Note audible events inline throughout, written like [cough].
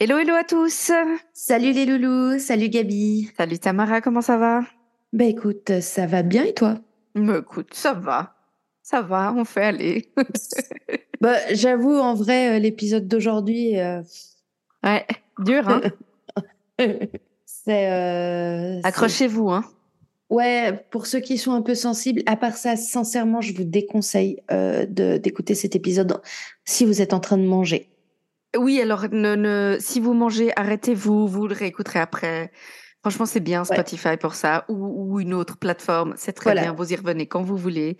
Hello, hello à tous Salut les loulous, salut Gabi. Salut Tamara, comment ça va? Bah écoute, ça va bien et toi? Mais écoute, ça va. Ça va, on fait aller. [laughs] bah j'avoue, en vrai, euh, l'épisode d'aujourd'hui... Euh, ouais, dur, hein [laughs] C'est... Euh, Accrochez-vous, hein Ouais, pour ceux qui sont un peu sensibles, à part ça, sincèrement, je vous déconseille euh, d'écouter cet épisode si vous êtes en train de manger. Oui, alors ne, ne, si vous mangez, arrêtez-vous, vous le réécouterez après. Franchement, c'est bien Spotify pour ça, ou, ou, une autre plateforme, c'est très bien, vous y revenez quand vous voulez.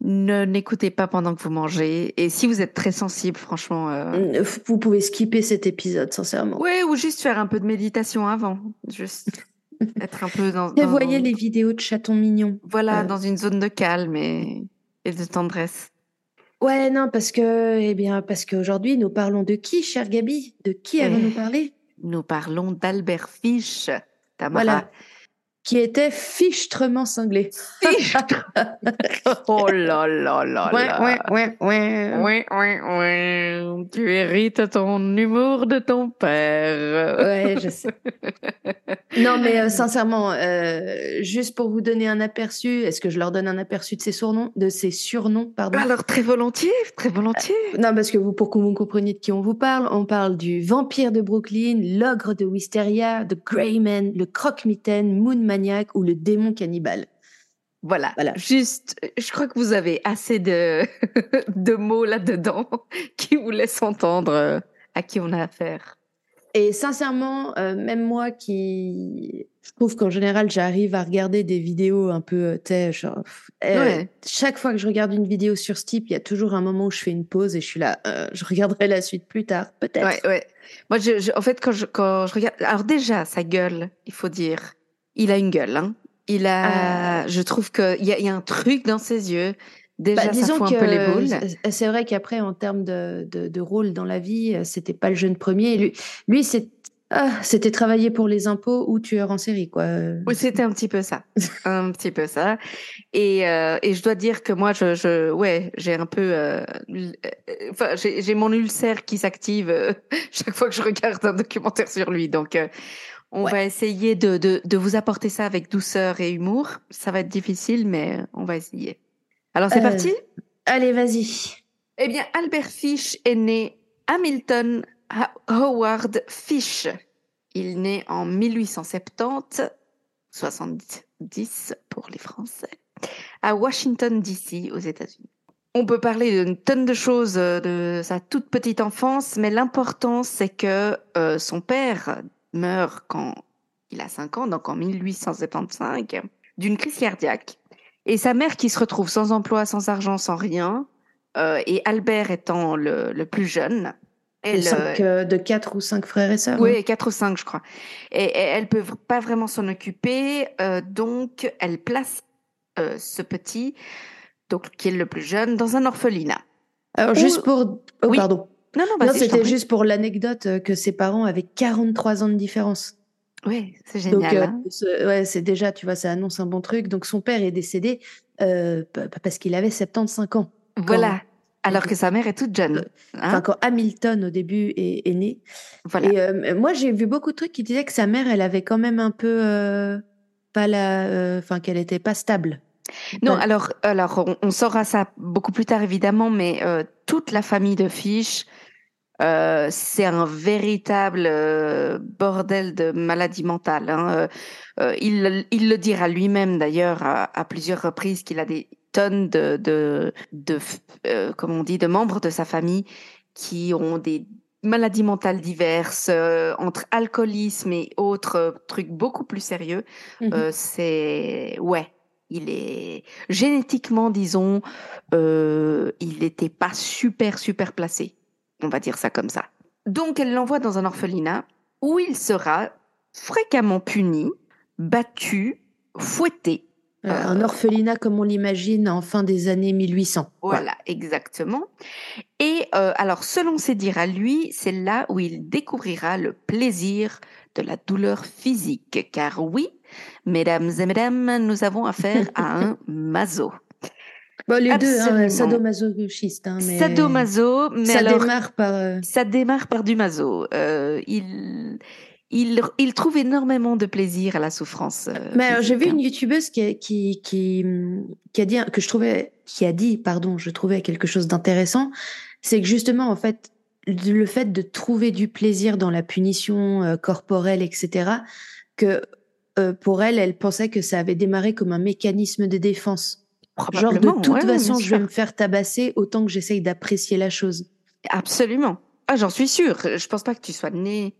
Ne n'écoutez pas pendant que vous mangez. Et si vous êtes très sensible, franchement... Euh... Mm, vous pouvez skipper cet épisode, sincèrement. Oui, ou juste faire un peu de méditation avant. Juste [laughs] être un peu dans... Et voyez les vidéos de chatons mignons. Voilà, euh. dans une zone de calme et, et de tendresse. Ouais, non, parce que, eh bien, parce qu'aujourd'hui, nous parlons de qui, chère Gabi De qui allons-nous parler? Nous parlons d'Albert Fish, Tamara. Voilà. Qui était fichtrement cinglé. Fichtre [laughs] Oh là là là ouais, là Ouais, ouais, ouais. Ouais, ouais, ouais. Tu hérites ton humour de ton père. Ouais, je sais. [laughs] non, mais euh, sincèrement, euh, juste pour vous donner un aperçu, est-ce que je leur donne un aperçu de ces surnoms, de ces surnoms, pardon? Alors très volontiers, très volontiers. Euh, non, parce que vous, pour que vous compreniez de qui on vous parle, on parle du vampire de Brooklyn, l'ogre de Wisteria, The Greyman, le croque-mitaine, Moon Ou le démon cannibale. Voilà, voilà. Juste, je crois que vous avez assez de, [laughs] de mots là-dedans [laughs] qui vous laissent entendre à qui on a affaire. Et sincèrement, euh, même moi qui je trouve qu'en général j'arrive à regarder des vidéos un peu, tu genre, euh, chaque fois que je regarde une vidéo sur ce type, il y a toujours un moment où je fais une pause et je suis là, euh, je regarderai la suite plus tard, peut-être. Ouais, ouais. Moi, je, je, en fait, quand je, quand je regarde, alors déjà sa gueule, il faut dire, il a une gueule, hein. Il a, je trouve qu'il y a, y a un truc dans ses yeux. Déjà, bah, disons ça fout que un peu les boules. C'est vrai qu'après, en termes de, de, de, rôle dans la vie, c'était pas le jeune premier. Lui, lui ah, c'était travailler pour les impôts ou tueur en série, quoi. Oui, c'était un petit peu ça, [laughs] un petit peu ça. Et, euh, et je dois dire que moi, je, je ouais, j'ai un peu, euh, enfin, j'ai mon ulcère qui s'active euh, [laughs] chaque fois que je regarde un documentaire sur lui. Donc, euh, on Ouais. va essayer de, de, de vous apporter ça avec douceur et humour. Ça va être difficile, mais on va essayer. Alors, c'est Euh, parti? Allez, vas-y. Eh bien, Albert Fish est né Hamilton Ha- Howard Fish. Il naît en 1870, 70 pour les Français, à Washington, D.C., aux États-Unis. On peut parler d'une tonne de choses euh, de sa toute petite enfance, mais l'important, c'est que euh, son père meurt quand il a 5 ans, donc en 1875, d'une crise cardiaque. Et sa mère qui se retrouve sans emploi, sans argent, sans rien, euh, et Albert étant le, le plus jeune, elle, cinq, euh, de quatre ou cinq frères et sœurs. oui, hein. 4 ou 5, je crois. Et, et elle peut pas vraiment s'en occuper, euh, donc elle place euh, ce petit, donc qui est le plus jeune, dans un orphelinat. Alors, juste pour. Oh, Oui. pardon. Non, non, Non, je t'en c'était juste pour l'anecdote euh, que ses parents avaient 43 ans de différence. Oui, c'est Donc, génial. euh, hein. ce- ouais, c'est déjà, tu vois, ça annonce un bon truc. Donc, son père est décédé euh, parce qu'il avait 75 ans. Voilà. Alors que sa mère est toute jeune. hein. Enfin, quand Hamilton, au début, est, est né. voilà. Et euh, moi, j'ai vu beaucoup de trucs qui disaient que sa mère, elle avait quand même un peu. pas la. Enfin, qu'elle était pas stable. Non, Ouais. alors, alors on, on saura ça beaucoup plus tard évidemment, mais toute la famille de Fish, euh, c'est un véritable euh, bordel de maladie mentale. hein. Euh, il, le- il le dira lui-même d'ailleurs à, à plusieurs reprises qu'il a des tonnes de, de, de f- comment on dit, de membres de sa famille qui ont des maladies mentales diverses, entre alcoolisme et autres trucs beaucoup plus sérieux. Euh, c'est ouais, il est génétiquement, disons, il n'était pas super super placé. On va dire ça comme ça. Donc, elle l'envoie dans un orphelinat où il sera fréquemment puni, battu, fouetté. un orphelinat comme on l'imagine en fin des années 1800. Voilà, exactement. Et alors, selon ses dires à lui, c'est là où il découvrira le plaisir de la douleur physique. Car oui, mesdames et mesdames, nous avons affaire à un [laughs] maso. Les deux, hein, sadomasochiste. Hein, mais... Sadomaso, mais ça démarre par. Euh, ça démarre par du maso. Euh, il, il, il, trouve énormément de plaisir à la souffrance. Euh, mais j'ai vu une youtubeuse qui, qui, qui, qui, a dit que je trouvais, qui a dit, pardon, je trouvais quelque chose d'intéressant, c'est que justement, en fait, le fait de trouver du plaisir dans la punition corporelle, etc., que pour elle, elle pensait que ça avait démarré comme un mécanisme de défense. Genre de toute façon, je vais me faire tabasser autant que j'essaye d'apprécier la chose. Absolument. Ah, j'en suis sûre. Je pense pas que tu sois né.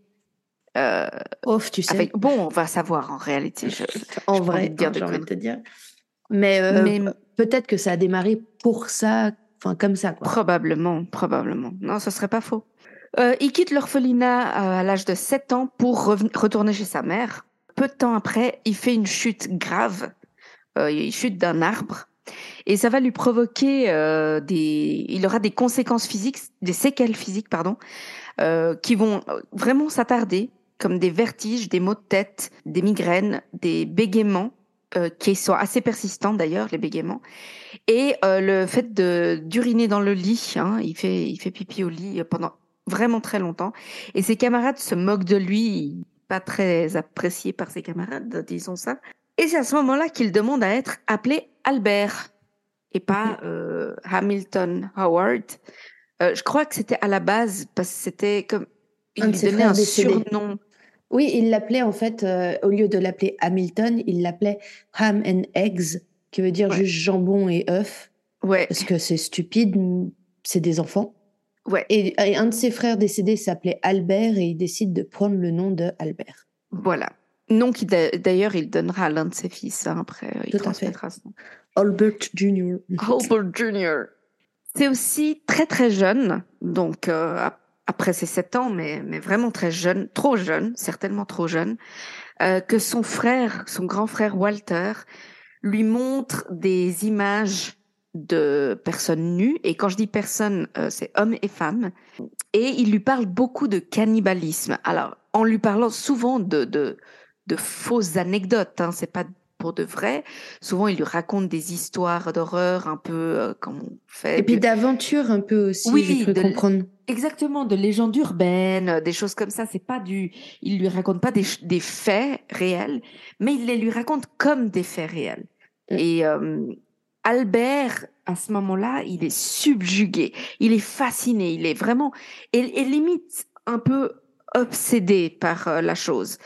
Euh, Off, tu sais. Bon, on va savoir en réalité. [laughs] en vrai, dire de te dire. Mais, euh, Mais... peut-être que ça a démarré pour ça comme ça. Probablement, probablement. Non, ce serait pas faux. Euh, il quitte l'orphelinat euh, à l'âge de 7 ans pour retourner chez sa mère. Peu de temps après, il fait une chute grave. Il chute d'un arbre. Et ça va lui provoquer des... Il aura des conséquences physiques, des séquelles physiques, pardon, qui vont vraiment s'attarder, comme des vertiges, des maux de tête, des migraines, des bégaiements, qui sont assez persistants d'ailleurs, les bégaiements. Et euh, le fait de d'uriner dans le lit, hein, il fait il fait pipi au lit pendant vraiment très longtemps. Et ses camarades se moquent de lui, pas très apprécié par ses camarades, disons ça. Et c'est à ce moment-là qu'il demande à être appelé Albert et pas euh, Hamilton Howard. Euh, je crois que c'était à la base parce que c'était comme il lui donnait un surnom. Oui, il l'appelait en fait euh, au lieu de l'appeler Hamilton, il l'appelait Ham and Eggs qui veut dire juste jambon et œuf. Ouais. Parce que c'est stupide, c'est des enfants. Ouais. Et, un de ses frères décédés s'appelait Albert et il décide de prendre le nom de Albert. Voilà. Nom qui d'ailleurs il donnera à l'un de ses fils hein, après. Il Tout transmettra ce nom. Albert Jr. Albert Jr. C'est aussi très très jeune, donc euh, après ses 7 ans, mais, mais vraiment très jeune, trop jeune, certainement trop jeune, euh, que son frère, son grand frère Walter, lui montre des images de personnes nues, et quand je dis personnes, euh, c'est hommes et femmes, et il lui parle beaucoup de cannibalisme. Alors, en lui parlant souvent de, de, de fausses anecdotes, hein, c'est pas pour de vrai. Souvent, il lui raconte des histoires d'horreur un peu euh, comme on fait. Et puis d'aventures un peu aussi, oui, de, comprendre. Exactement, de légendes urbaines, des choses comme ça. C'est pas du, il lui raconte pas des, des faits réels, mais il les lui raconte comme des faits réels. Mm. Et euh, Albert, à ce moment-là, il est subjugué, il est fasciné, il est vraiment, et, limite un peu obsédé par euh, la chose.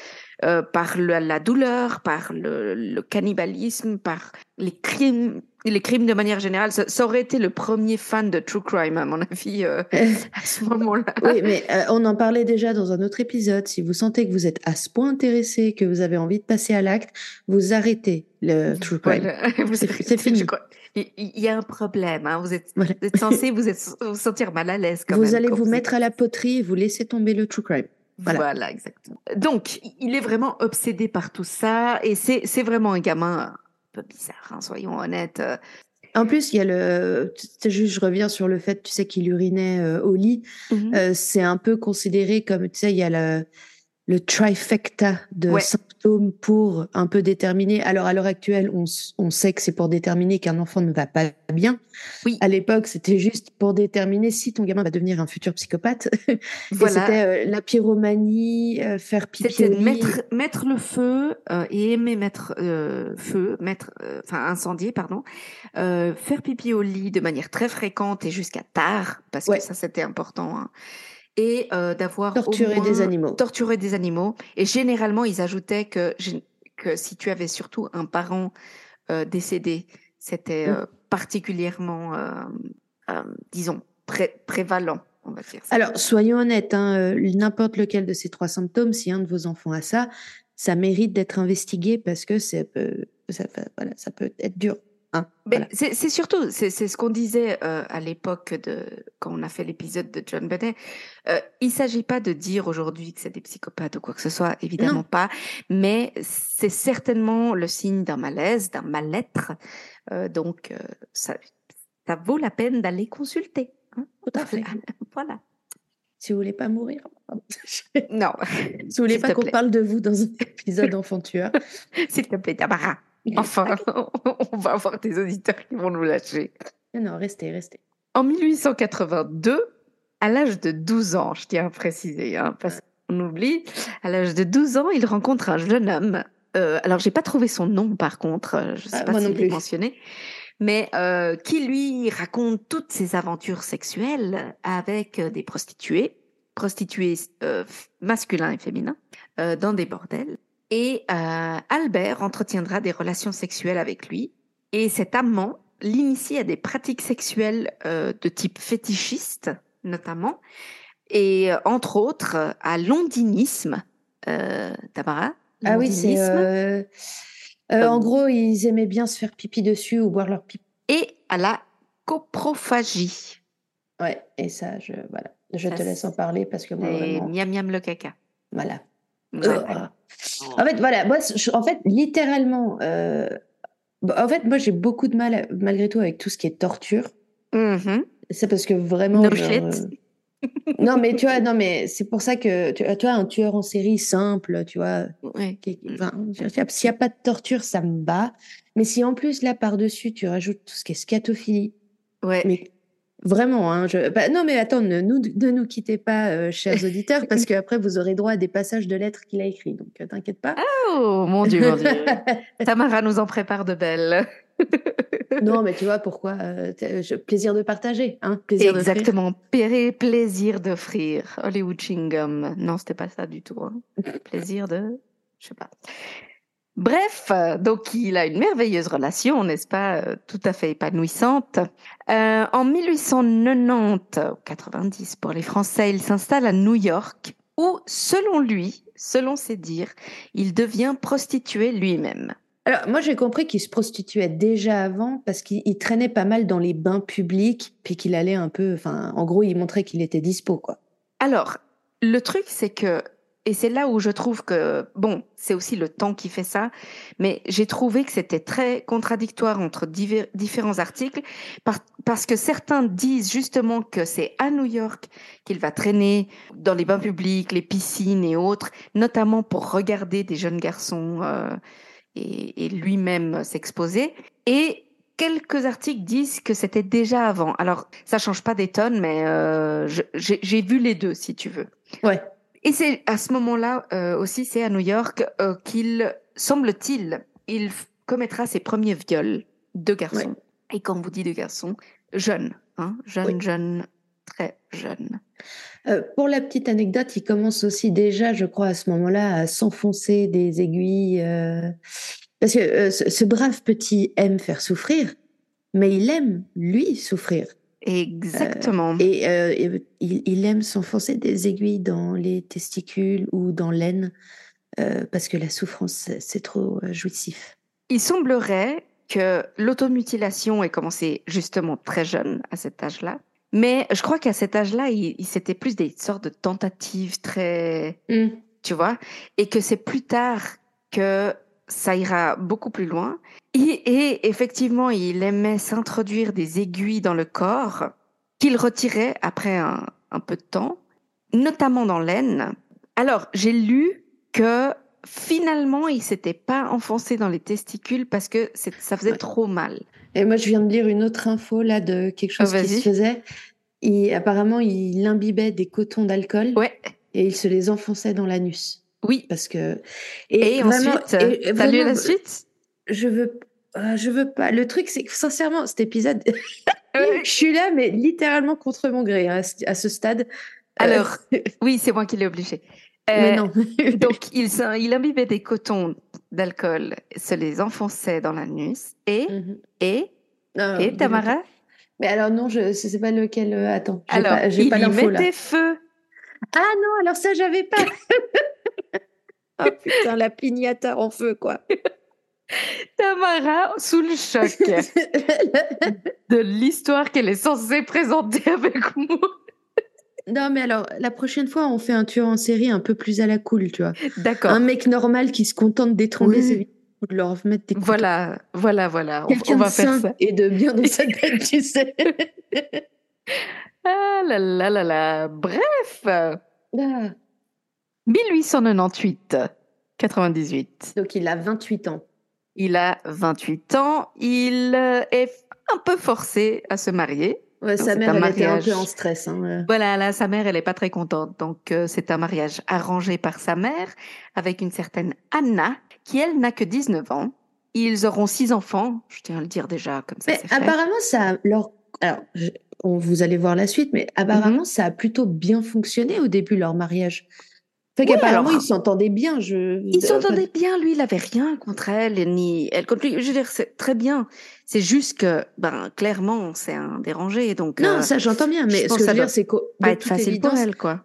Euh, par la douleur, par le, cannibalisme, par les crimes, les crimes de manière générale. Ça, aurait été le premier fan de True Crime, à mon avis, [laughs] euh, à ce moment-là. Oui, mais euh, on en parlait déjà dans un autre épisode. Si vous sentez que vous êtes à ce point intéressé, que vous avez envie de passer à l'acte, vous arrêtez le True Crime. C'est fini. Il y a un problème. Hein. Vous, êtes, censé [laughs] vous, vous sentir mal à l'aise. Vous allez vous mettre à la poterie et vous laissez tomber le True Crime. Voilà. exactement. Donc, il est vraiment obsédé par tout ça et c'est vraiment un gamin un peu bizarre, hein, soyons honnêtes. En plus, il y a le. Juste, je reviens sur le fait, tu sais, qu'il urinait euh, au lit. Mmh euh, c'est un peu considéré comme, tu sais, il y a le, le trifecta de symptômes pour un peu déterminer. Alors à l'heure actuelle, on, on, sait que c'est pour déterminer qu'un enfant ne va pas bien. Oui. À l'époque, c'était juste pour déterminer si ton gamin va devenir un futur psychopathe. [laughs] Voilà. C'était euh, la pyromanie, euh, faire pipi C'était mettre, mettre le feu euh, et aimer mettre feu, mettre, enfin incendier, pardon, faire pipi au lit de manière très fréquente et jusqu'à tard, parce que ça c'était important. Hein et euh, d'avoir torturé des animaux. Torturer des animaux. Et généralement, ils ajoutaient que, que si tu avais surtout un parent euh, décédé, c'était mmh. euh, particulièrement, disons, prévalent. On va dire Alors, soyons honnêtes, hein, n'importe lequel de ces trois symptômes, si un de vos enfants a ça, ça mérite d'être investigué parce que ça peut, ça, voilà, ça peut être dur. Hein, c'est surtout, c'est ce qu'on disait euh, à l'époque de quand on a fait l'épisode de John Benet. Euh, il ne s'agit pas de dire aujourd'hui que c'est des psychopathes ou quoi que ce soit, évidemment pas, mais c'est certainement le signe d'un malaise, d'un mal-être. Euh, donc, ça, ça vaut la peine d'aller consulter. Hein, Tout à fait. [laughs] voilà. Si vous voulez pas mourir. non. Si vous voulez pas qu'on parle de vous dans un [laughs] épisode enfant tueur. [laughs] S'il te plaît, Tamara. Enfin, [laughs] on va avoir des auditeurs qui vont nous lâcher. Non, restez, restez. En 1882, à l'âge de 12 ans, je tiens à préciser, hein, parce qu'on oublie, à l'âge de 12 ans, il rencontre un jeune homme. Euh, alors, j'ai pas trouvé son nom, par contre, euh, je ne sais ah, pas s'il est mentionné, mais euh, qui lui raconte toutes ses aventures sexuelles avec des prostituées, prostituées masculins et féminins, dans des bordels. Et euh, Albert entretiendra des relations sexuelles avec lui. Et cet amant l'initie à des pratiques sexuelles euh, de type fétichiste, notamment, et euh, entre autres à l'ondinisme. Tamara? Ah oui, c'est. en gros, ils aimaient bien se faire pipi dessus ou boire leur pipi. Et à la coprophagie. Ouais, et ça, je, voilà. je te laisse en parler parce que moi, et miam miam le caca. Voilà. En fait, voilà, moi, en fait, littéralement, euh, en fait, moi, j'ai beaucoup de mal, malgré tout, avec tout ce qui est torture. Mm-hmm. C'est parce que vraiment. Euh, non, mais tu vois, non, mais c'est pour ça que tu, vois, un tueur en série simple, tu vois. S'il n'y a pas de torture, ça me bat. Mais si en plus, là, par-dessus, tu rajoutes tout ce qui est scatophilie. Ouais. Mais Vraiment, hein, je... Bah, non mais attends, ne nous, ne nous quittez pas, euh, chers [laughs] auditeurs, parce qu'après vous aurez droit à des passages de lettres qu'il a écrits, donc euh, t'inquiète pas. Oh mon dieu, mon dieu. [laughs] Tamara nous en prépare de belles. [laughs] non mais tu vois pourquoi euh, Plaisir de partager, hein plaisir Exactement, plaisir d'offrir. Hollywood Chingum. Non, c'était pas ça du tout. Hein. plaisir de, je sais pas. Bref, donc il a une merveilleuse relation, n'est-ce pas, euh, tout à fait épanouissante. Euh, en 1890, 90 pour les Français, il s'installe à New York où, selon lui, selon ses dires, il devient prostitué lui-même. Alors, moi, j'ai compris qu'il se prostituait déjà avant parce qu'il traînait pas mal dans les bains publics, puis qu'il allait un peu, enfin, en gros, il montrait qu'il était dispo, quoi. Alors, le truc, c'est que et c'est là où je trouve que, bon, c'est aussi le temps qui fait ça, mais j'ai trouvé que c'était très contradictoire entre différents articles, parce que certains disent justement que c'est à New York qu'il va traîner dans les bains publics, les piscines et autres, notamment pour regarder des jeunes garçons euh, et, lui-même s'exposer. Et quelques articles disent que c'était déjà avant. Alors, ça change pas des tonnes, mais euh, j'ai vu les deux, si tu veux. Ouais. Et c'est à ce moment-là euh, aussi, c'est à New York euh, qu'il, semble-t-il, il commettra ses premiers viols de garçons. Et quand vous dit de garçons, jeunes, hein, jeunes, jeunes, très jeunes. Euh, pour la petite anecdote, il commence aussi déjà, je crois, à ce moment-là, à s'enfoncer des aiguilles. Parce que ce brave petit aime faire souffrir, mais il aime, lui, souffrir. Exactement. Euh, et, il, aime s'enfoncer des aiguilles dans les testicules ou dans l'aine euh, parce que la souffrance, c'est trop euh, jouissif. Il semblerait que l'automutilation ait commencé justement très jeune, à cet âge-là. Mais je crois qu'à cet âge-là, il, c'était plus des sortes de tentatives très... Mmh. Tu vois Et que c'est plus tard que ça ira beaucoup plus loin. Et, effectivement, il aimait s'introduire des aiguilles dans le corps qu'il retirait après un, peu de temps, notamment dans l'aine. Alors, j'ai lu que finalement, il s'était pas enfoncé dans les testicules parce que ça faisait trop mal. Et moi, je viens de lire une autre info là de quelque chose oh, qui se faisait. Apparemment, il imbibait des cotons d'alcool. Ouais. Et il se les enfonçait dans l'anus. Oui. Parce que. Et, ensuite, t'as lu la suite? Je veux. Euh, je veux pas. Le truc, c'est que sincèrement, cet épisode, [laughs] [laughs] je suis là, mais littéralement contre mon gré hein, à ce stade. Euh, Alors, [laughs] oui, c'est moi qui l'ai obligé. mais non. donc, il, il imbibait des cotons d'alcool, se les enfonçait dans l'anus et. Mhm. Et. et Tamara? Mais alors, non, je ne sais pas lequel. Euh, attends. Alors, pas, il pas y mettait feu. Ah non, alors ça, j'avais pas. Oh putain, la pignata en feu, quoi. [laughs] Tamara, sous le choc de l'histoire qu'elle est censée présenter avec moi. Non, mais alors, la prochaine fois, on fait un tueur en série un peu plus à la cool, tu vois. D'accord. Un mec normal qui se contente d'étrangler ses victimes de leur mettre des coups. Voilà, voilà, voilà. On, Quelqu'un on va de faire sain ça. Et de bien dans sa tête, tu sais. [laughs] Ah là là là là. Bref, Ah, 1898, 98. Donc, il a 28 ans. Il a 28 ans. Il est un peu forcé à se marier. Ouais, sa mère, un elle était un peu en stress. Hein. Voilà, là, sa mère, elle est pas très contente. Donc, euh, c'est un mariage arrangé par sa mère avec une certaine Anna, qui, elle, n'a que 19 ans. Ils auront six enfants. Je tiens à le dire déjà, comme ça, Mais fait. apparemment, ça a leur. Alors, je- on, vous allez voir la suite, mais apparemment, ça a plutôt bien fonctionné au début, leur mariage. Fait Oui, qu'apparemment, alors- ils s'entendaient bien. Je... Ils de- s'entendaient bien, lui, il avait rien contre elle, ni elle contre lui. Je veux dire, c'est très bien. C'est juste que, ben, clairement, c'est un dérangé, donc Non, euh, ça, j'entends bien, je mais pense ce que que je veux dire, c'est qu'au pas être facile pour elle, quoi.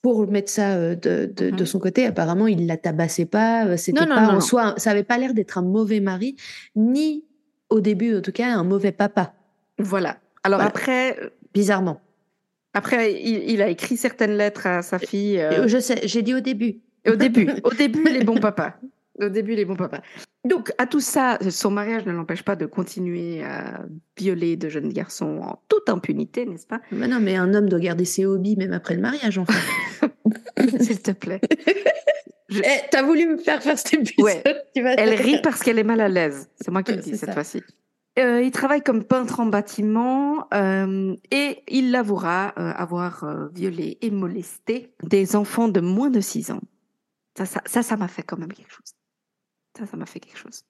pour mettre ça euh, de, de, de Mhm. son côté, apparemment, il la tabassait pas. euh, C'était pas non, en non. soi, ça avait pas l'air d'être un mauvais mari, ni au début, en tout cas, un mauvais papa. Voilà. Alors Voilà. après, euh, Bizarrement. Après, il, il a écrit certaines lettres à sa fille. euh, Euh, Je sais, j'ai dit au début. Au début, [laughs] au début, les bons papas. Au début, les bons papas. Donc, à tout ça, son mariage ne l'empêche pas de continuer à violer de jeunes garçons en toute impunité, n'est-ce pas? Mais non, mais un homme doit garder ses hobbies même après le mariage, enfin. [laughs] S'il te plaît. Je- Eh, t'as voulu me faire faire cet épisode. Ouais. tu vas- Elle rit parce qu'elle est mal à l'aise. C'est moi qui le dis cette fois-ci. Euh, il travaille comme peintre en bâtiment euh, et il l'avouera euh, avoir violé et molesté des enfants de moins de 6 ans. Ça, ça, m'a fait quand même quelque chose. Ça, ça m'a fait quelque chose.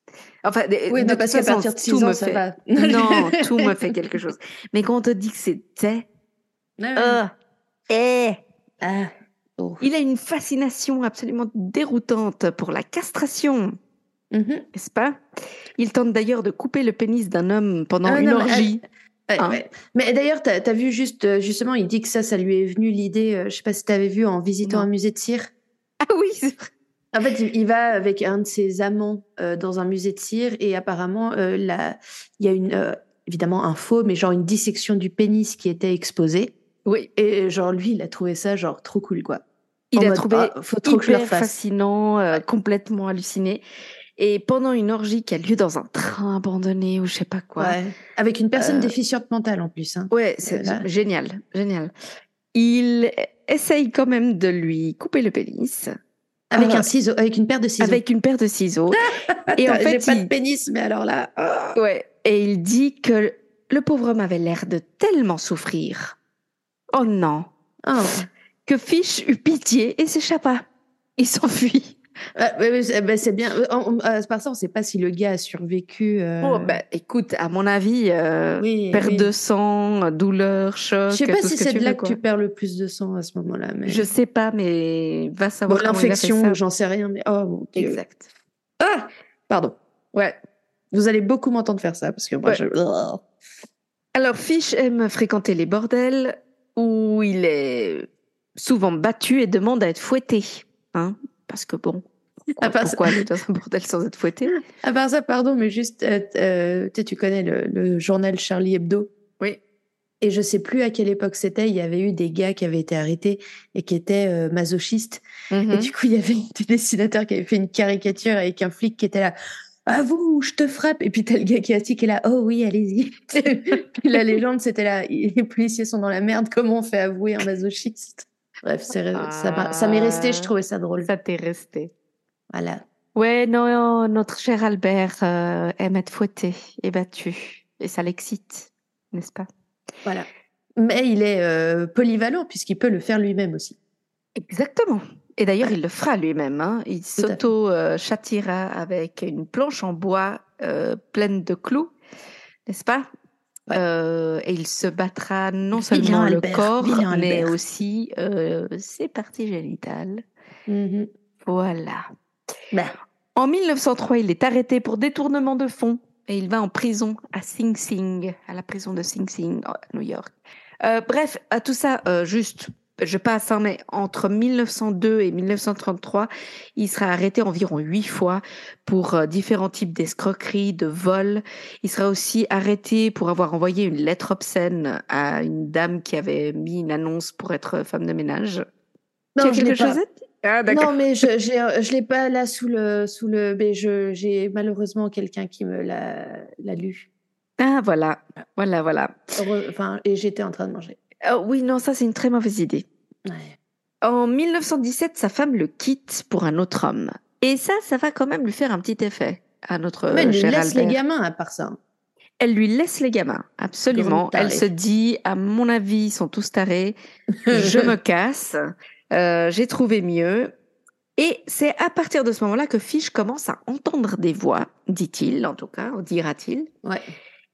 Enfin, Oui, de parce qu'à partir de tout 6 ans, me ça fait- va. [laughs] Non, [laughs] tout me fait quelque chose. Mais quand on te dit que c'était, eh, Ah. Oh. il a une fascination absolument déroutante pour la castration, Mhm. n'est-ce pas? Il tente d'ailleurs de couper le pénis d'un homme pendant Ah, une non, mais orgie. Ouais, Hein. ouais. Mais d'ailleurs, t'as as vu juste, euh, justement, il dit que ça, ça lui est venu l'idée, euh, je sais pas si t'avais vu en visitant Non. un musée de cire. Ah oui, c'est vrai. En fait, il, va avec un de ses amants euh, dans un musée de cire et apparemment, euh, il y a une, euh, évidemment un faux, mais genre une dissection du pénis qui était exposée. oui. Et genre, lui, il a trouvé ça genre trop cool, quoi. Il En a mode, trouvé ah, faut trop que je le hyper fascinant, complètement halluciné. Et pendant une orgie qui a lieu dans un train abandonné ou je sais pas quoi. Ouais. Avec une personne Euh, déficiente mentale en plus. Hein. Ouais, c'est là. génial, génial. Il essaye quand même de lui couper le pénis Avec euh, un ciseau, avec une paire de ciseaux. avec une paire de ciseaux. [laughs] et en fait, pas il- de pénis, mais alors là. ah. Ouais. Et il dit que le pauvre homme avait l'air de tellement souffrir. Oh non. Oh. Que Fish eut pitié et s'échappa. Il s'enfuit. Ouais, ouais, c'est bah, c'est bien. Euh, on- on- euh, par ça, on sait pas si le gars a survécu. euh, Oh, bah, écoute, à mon avis, euh, oui, perte oui. de sang, douleur, choc. Je sais pas si c'est de là que tu perds le plus de sang à ce moment-là. Mais... Je sais pas, mais va savoir l'infection, j'en sais rien, mais oh mon dieu. Exact. Ah Pardon. Ouais. Vous allez beaucoup m'entendre faire ça parce que moi, Ouais. je. Alors, Fish aime fréquenter les bordels où il est souvent battu et demande à être fouetté. Hein parce que bon, À part ça- aller dans un bordel sans être fouetté? À part ça, pardon, mais juste, euh, euh, tu connais le, le journal Charlie Hebdo? Oui. Et je sais plus à quelle époque c'était. Il y avait eu des gars qui avaient été arrêtés et qui étaient euh, masochistes. Et Mhm. du coup, il y avait [laughs] des dessinateurs qui avaient fait une caricature avec un flic qui était là. Ah vous, je te frappe. Et puis t'as le gars qui est assis qui est là. Oh oui, allez-y. [laughs] Puis la légende, c'était là. Les policiers sont dans la merde. Comment on fait avouer un masochiste? Bref, ça m'est resté. Je trouvais ça drôle. Ça t'est resté. Voilà. Ouais, non, notre cher Albert euh, aime être fouetté et battu. Et ça l'excite, n'est-ce pas? Voilà. Mais il est euh, polyvalent puisqu'il peut le faire lui-même aussi. Exactement. Et d'ailleurs, il le fera lui-même. hein. Il s'auto-châtira avec une planche en bois euh, pleine de clous, n'est-ce pas? Euh, Et il se battra non seulement le Albert, corps, mais Albert. aussi euh, ses parties génitales. Mhm. Voilà. Bah, En 1903, il est arrêté pour détournement de fonds et il va en prison à Sing Sing, à la prison de Sing Sing, à New York. Euh, bref, à tout ça, juste je passe, hein, mais entre 1902 et 1933, il sera arrêté environ huit fois pour euh, différents types d'escroqueries, de vols. Il sera aussi arrêté pour avoir envoyé une lettre obscène à une dame qui avait mis une annonce pour être femme de ménage. Non, quelque chose ah, non, mais je ne l'ai pas là sous le sous le. Mais j'ai malheureusement quelqu'un qui me l'a lu. Ah voilà, voilà, voilà. Enfin, et j'étais en train de manger. Oh, oui, non, ça c'est une très mauvaise idée. En 1917, sa femme le quitte pour un autre homme. Et ça, ça va quand même lui faire un petit effet à notre Mais elle lui laisse les gamins à part ça. Elle lui laisse les gamins, absolument. Elle se dit, à mon avis, ils sont tous tarés. Je me [laughs] casse. Euh, j'ai trouvé mieux. Et c'est à partir de ce moment-là que Fish commence à entendre des voix, dit-il en tout cas, dira-t-il. Ouais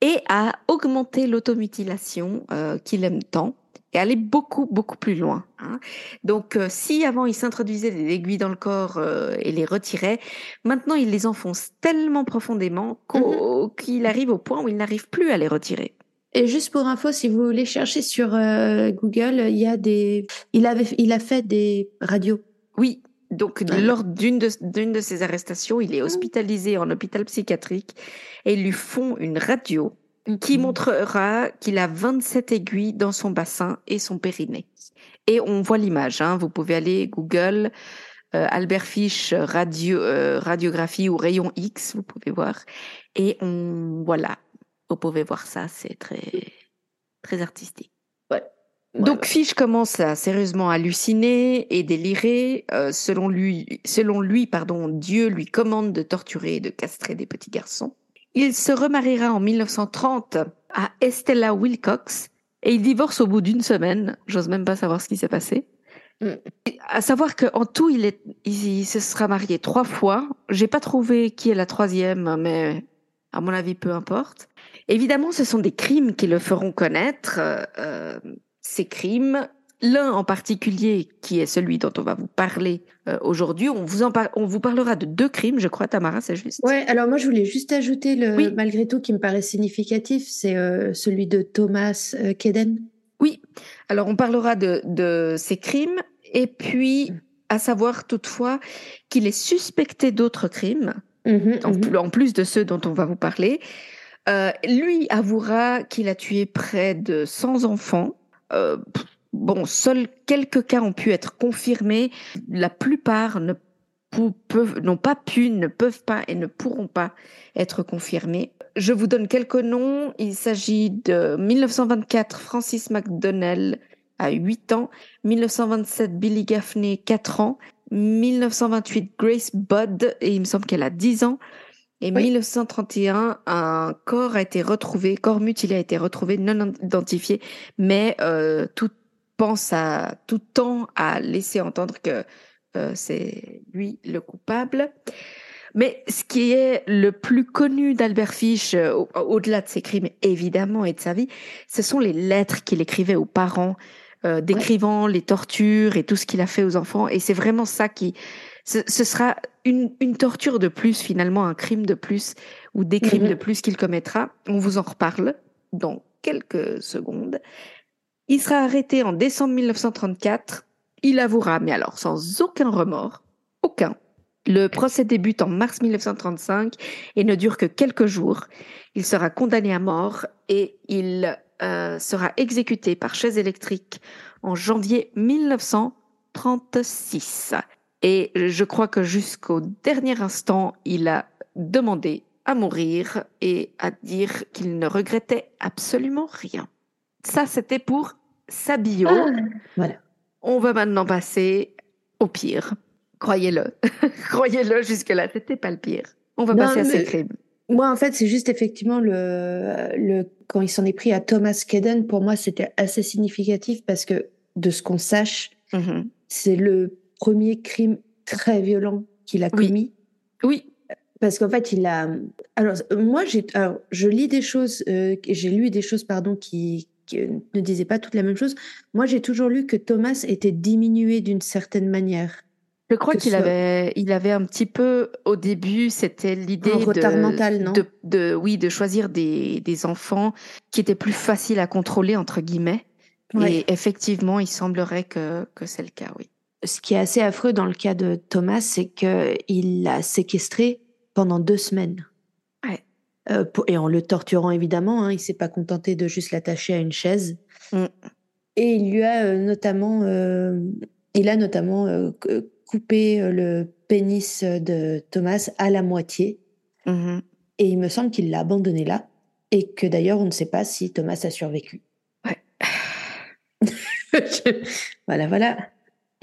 et à augmenter l'automutilation euh, qu'il aime tant et aller beaucoup, beaucoup plus loin. Hein. Donc, euh, si avant il s'introduisait des aiguilles dans le corps euh, et les retirait, maintenant il les enfonce tellement profondément mm-hmm. qu'il arrive au point où il n'arrive plus à les retirer. Et juste pour info, si vous voulez chercher sur Google, il y a des, il avait, il a fait des radios. Oui, donc, lors d'une de, d'une de ses arrestations, il est mmh. hospitalisé en hôpital psychiatrique et ils lui font une radio qui mmh. montrera qu'il a 27 aiguilles dans son bassin et son périnée. Et on voit l'image, hein. vous pouvez aller Google, euh, Albert Fish, radio, euh, radiographie ou rayon X, vous pouvez voir. Et on, voilà, vous pouvez voir ça, c'est très, très artistique. Donc Fish commence à sérieusement halluciner et délirer. Euh, selon lui, selon lui, pardon, Dieu lui commande de torturer et de castrer des petits garçons. Il se remariera en 1930 à Estella Wilcox et il divorce au bout d'une semaine. J'ose même pas savoir ce qui s'est passé. Mm. À savoir qu'en tout, il, est, il, se sera marié trois fois. J'ai pas trouvé qui est la troisième, mais à mon avis, peu importe. Évidemment, ce sont des crimes qui le feront connaître. Euh, ces crimes. L'un en particulier, qui est celui dont on va vous parler euh, aujourd'hui, on vous en on vous parlera de deux crimes, je crois, Tamara, c'est juste. Ouais, alors moi je voulais juste ajouter le malgré tout qui me paraît significatif, c'est euh, celui de Thomas euh, Keden. Oui, alors on parlera de, de ces crimes et puis à savoir toutefois qu'il est suspecté d'autres crimes, mmh en, mmh en, plus de ceux dont on va vous parler. lui avouera qu'il a tué près de 100 enfants euh, bon, seuls quelques cas ont pu être confirmés. La plupart ne n'ont pas pu, ne peuvent pas et ne pourront pas être confirmés. Je vous donne quelques noms. Il s'agit de 1924, Francis McDonnell à 8 ans, 1927, Billy Gaffney, 4 ans, 1928, Grace Budd, et il me semble qu'elle a 10 ans, et 1931, un corps a été retrouvé, corps mutilé a été retrouvé, non identifié, mais euh, tout pense à tout temps à laisser entendre que euh, c'est lui le coupable. Mais ce qui est le plus connu d'Albert Fish, euh, au-delà de ses crimes évidemment et de sa vie, ce sont les lettres qu'il écrivait aux parents, décrivant les tortures et tout ce qu'il a fait aux enfants. Et c'est vraiment ça qui, ce, sera une, torture de plus, finalement, un crime de plus ou des crimes de mhm. plus qu'il commettra. On vous en reparle dans quelques secondes. Il sera arrêté en décembre 1934. Il avouera, mais alors sans aucun remords, aucun. Le procès débute en mars 1935 et ne dure que quelques jours. Il sera condamné à mort et il euh, sera exécuté par chaise électrique en janvier 1936. Et je crois que jusqu'au dernier instant, il a demandé à mourir et à dire qu'il ne regrettait absolument rien. Ça, c'était pour sa bio. Ah, voilà. On va maintenant passer au pire. Croyez-le. [laughs] Croyez-le, jusque-là, c'était pas le pire. On va passer à ses crimes. Moi, en fait, c'est juste effectivement le, le quand il s'en est pris à Thomas Kedden, pour moi, c'était assez significatif parce que de ce qu'on sache, mm-hmm. c'est le premier crime très violent qu'il a commis. Oui. Parce qu'en fait, il a. Alors, moi, j'ai. je lis des choses. Euh, j'ai lu des choses, pardon, qui, ne disaient pas toutes la même chose. Moi, j'ai toujours lu que Thomas était diminué d'une certaine manière. Je crois qu'il avait, il avait un petit peu au début, c'était l'idée de, retard mental, non de, oui, de choisir des, des enfants qui étaient plus faciles à contrôler entre guillemets. Et effectivement, il semblerait que, que c'est le cas, oui. Ce qui est assez affreux dans le cas de Thomas, c'est qu'il l'a séquestré pendant deux semaines. Ouais. Euh, et en le torturant évidemment, hein, il s'est pas contenté de juste l'attacher à une chaise. Mm. Et il lui a euh, notamment, euh, il a notamment coupé le pénis de Thomas à la moitié. Mm-hmm. Et il me semble qu'il l'a abandonné là. Et que d'ailleurs, on ne sait pas si Thomas a survécu. Ouais. [laughs] voilà, voilà.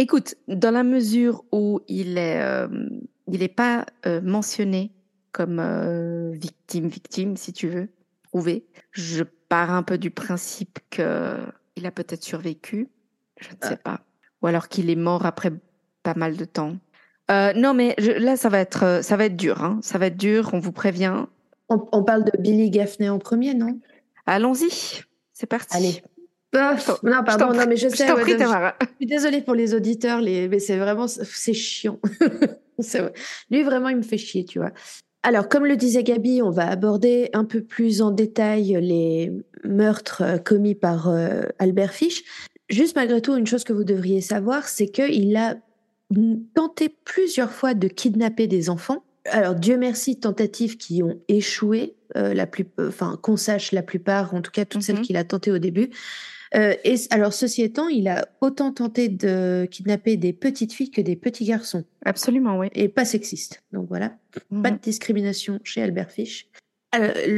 Écoute, dans la mesure où il est, euh, il n'est pas euh, mentionné comme euh, victime, victime, si tu veux, prouvé, je pars un peu du principe qu'il a peut-être survécu. Je ne sais ah. pas. Ou alors qu'il est mort après pas mal de temps. non, mais là, ça va être, ça va être dur. Hein. Ça va être dur, on vous prévient. On, parle de Billy Gaffney en premier, non? Allons-y, c'est parti. Allez. Ah, non, pardon, non, mais je sais. je, suis désolée pour les auditeurs, les, mais c'est vraiment, c'est chiant. [laughs] Lui, vraiment, il me fait chier, tu vois. Alors, comme le disait Gabi, on va aborder un peu plus en détail les meurtres euh, commis par euh, Albert Fish. Juste malgré tout, une chose que vous devriez savoir, c'est qu'il a tenté plusieurs fois de kidnapper des enfants alors Dieu merci, tentatives qui ont échoué, euh, la plus, enfin qu'on sache la plupart, en tout cas toutes celles mhm. qu'il a tentées au début. Euh, et alors ceci étant, il a autant tenté de kidnapper des petites filles que des petits garçons. Absolument, oui. Et pas sexiste. Donc voilà, pas mhm. de discrimination chez Albert Fish.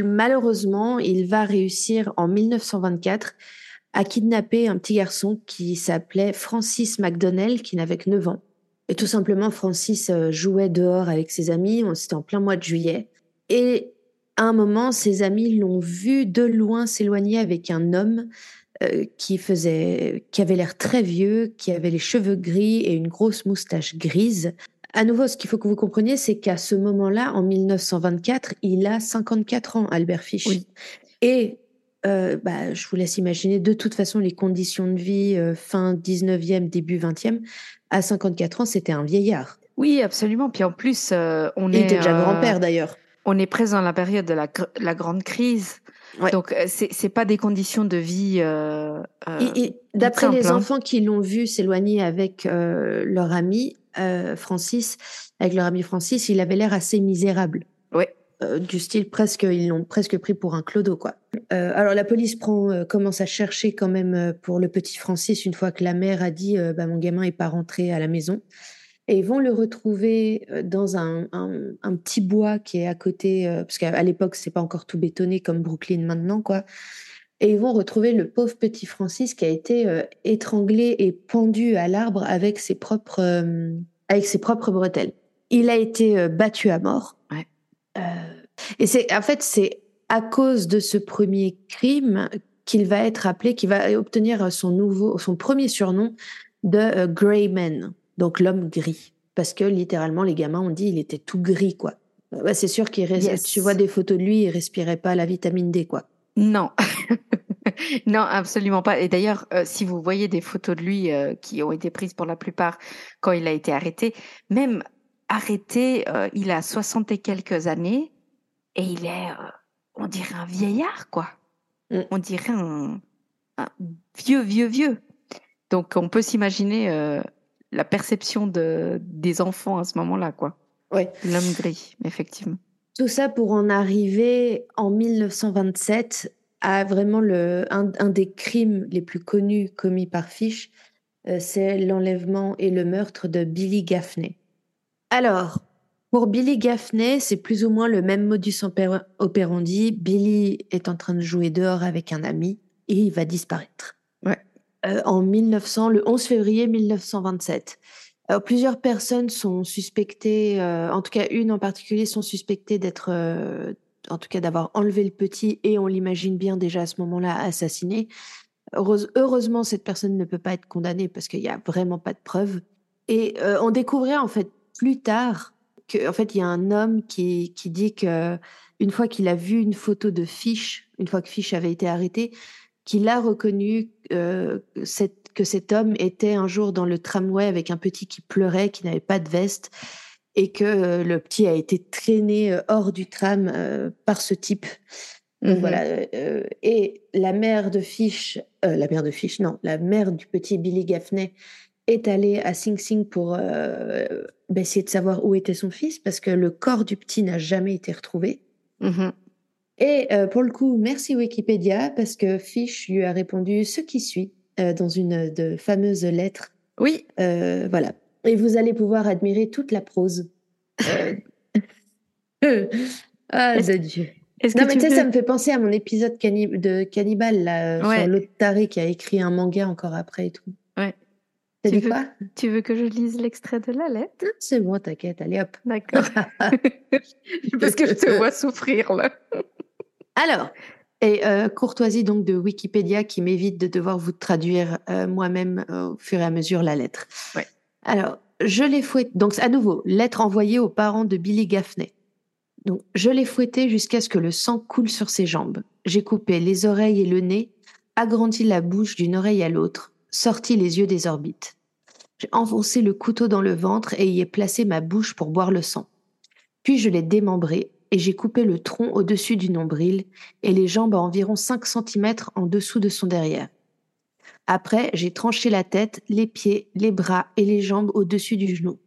malheureusement, il va réussir en 1924 à kidnapper un petit garçon qui s'appelait Francis McDonnell, qui n'avait que 9 ans. Et tout simplement, Francis euh, jouait dehors avec ses amis. C'était en plein mois de juillet. Et à un moment, ses amis l'ont vu de loin s'éloigner avec un homme euh, qui faisait, qui avait l'air très vieux, qui avait les cheveux gris et une grosse moustache grise. À nouveau, ce qu'il faut que vous compreniez, c'est qu'à ce moment-là, en 1924, il a 54 ans, Albert Fish. Et euh, bah, je vous laisse imaginer de toute façon les conditions de vie fin 19e, début 20e à 54 ans, c'était un vieillard. Oui, absolument. Puis en plus, euh, on Il est. était déjà euh, grand-père d'ailleurs. On est présent à la période de la, la grande crise. Donc, euh, c'est c'est pas des conditions de vie. D'après les hein. enfants qui l'ont vu s'éloigner avec leur ami Francis, avec leur ami Francis, il avait l'air assez misérable. Oui. Euh, du style presque, ils l'ont presque pris pour un clodo, quoi. Euh, alors la police prend, euh, commence à chercher quand même pour le petit Francis une fois que la mère a dit, bah, mon gamin est pas rentré à la maison. Et ils vont le retrouver dans un, un, petit bois qui est à côté, parce qu'à l'époque c'est pas encore tout bétonné comme Brooklyn maintenant, quoi. Et ils vont retrouver le pauvre petit Francis qui a été étranglé et pendu à l'arbre avec ses propres, avec ses propres bretelles. Il a été battu à mort. Ouais. Euh, et c'est en fait c'est à cause de ce premier crime qu'il va être appelé, qu'il va obtenir son nouveau, son premier surnom de euh, Grey Man, donc l'homme gris, parce que littéralement les gamins ont dit il était tout gris quoi. Bah, c'est sûr qu'il tu vois des photos de lui, il respirait pas la vitamine D quoi. Non. [laughs] non, absolument pas. Et d'ailleurs, euh, si vous voyez des photos de lui qui ont été prises pour la plupart quand il a été arrêté, même arrêté, euh, il a 60 et quelques années et il est, euh, on dirait un vieillard, quoi. Mm. On dirait un, vieux, vieux, vieux. Donc on peut s'imaginer euh, la perception de, des enfants à ce moment-là, quoi. Oui. L'homme gris, effectivement. Tout ça pour en arriver en 1927 à vraiment le, un, un des crimes les plus connus commis par Fish, c'est l'enlèvement et le meurtre de Billy Gaffney. Alors, pour Billy Gaffney, c'est plus ou moins le même modus operandi. Billy est en train de jouer dehors avec un ami et il va disparaître. Euh, en 1900, le 11 février 1927. Alors, plusieurs personnes sont suspectées, euh, en tout cas une en particulier, sont suspectées d'être, euh, en tout cas d'avoir enlevé le petit et on l'imagine bien déjà à ce moment-là assassiné. heureusement, cette personne ne peut pas être condamnée parce qu'il n'y a vraiment pas de preuves. Et on découvrait en fait plus tard que, en fait, il y a un homme qui, qui dit que une fois qu'il a vu une photo de Fish, une fois que Fish avait été arrêté, qu'il a reconnu euh, cette, que cet homme était un jour dans le tramway avec un petit qui pleurait, qui n'avait pas de veste, et que euh, le petit a été traîné euh, hors du tram par ce type. Donc, voilà. et la mère de Fish, la mère de Fish, non, la mère du petit Billy Gaffney est allée à Sing Sing pour bah, essayer de savoir où était son fils parce que le corps du petit n'a jamais été retrouvé. Mhm. Et pour le coup, merci Wikipédia parce que Fish lui a répondu ce qui suit dans une de fameuses lettres. Oui. voilà. Et vous allez pouvoir admirer toute la prose. [laughs] ah, de Dieu. Non, mais tu sais, ça me fait penser à mon épisode de Cannibal, là, sur l'autre taré qui a écrit un manga encore après et tout. Ouais. T'as dit quoi? Tu veux que je lise l'extrait de la lettre? C'est bon, t'inquiète, allez hop. D'accord. [laughs] [laughs] Parce que je te vois souffrir, là. Alors, et euh, courtoisie donc de Wikipédia qui m'évite de devoir vous traduire euh, moi-même au fur et à mesure la lettre. Ouais. Alors, je l'ai fouetté. Donc, à nouveau, lettre envoyée aux parents de Billy Gaffney. Donc, je l'ai fouetté jusqu'à ce que le sang coule sur ses jambes. J'ai coupé les oreilles et le nez, agrandi la bouche d'une oreille à l'autre, sorti les yeux des orbites. J'ai enfoncé le couteau dans le ventre et y ai placé ma bouche pour boire le sang. Puis je l'ai démembré et j'ai coupé le tronc au-dessus du nombril et les jambes à environ 5 cm en dessous de son derrière. Après, j'ai tranché la tête, les pieds, les bras et les jambes au-dessus du genou.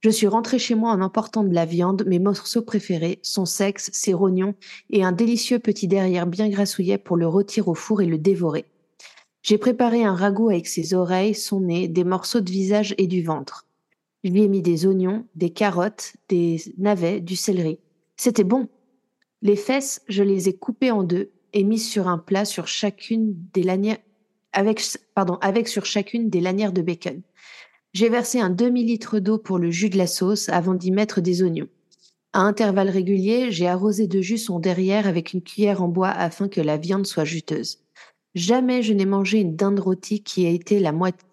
Je suis rentrée chez moi en emportant de la viande, mes morceaux préférés, son sexe, ses rognons et un délicieux petit derrière bien grassouillet pour le rôtir au four et le dévorer. J'ai préparé un ragoût avec ses oreilles, son nez, des morceaux de visage et du ventre. Je lui ai mis des oignons, des carottes, des navets, du céleri. C'était bon. Les fesses, je les ai coupées en deux et mises sur un plat des lanières, avec, sur chacune des lanières de bacon. J'ai versé un demi-litre d'eau pour le jus de la sauce avant d'y mettre des oignons. À intervalles réguliers, j'ai arrosé de jus son derrière avec une cuillère en bois afin que la viande soit juteuse. Jamais je n'ai mangé une dinde rôtie qui a été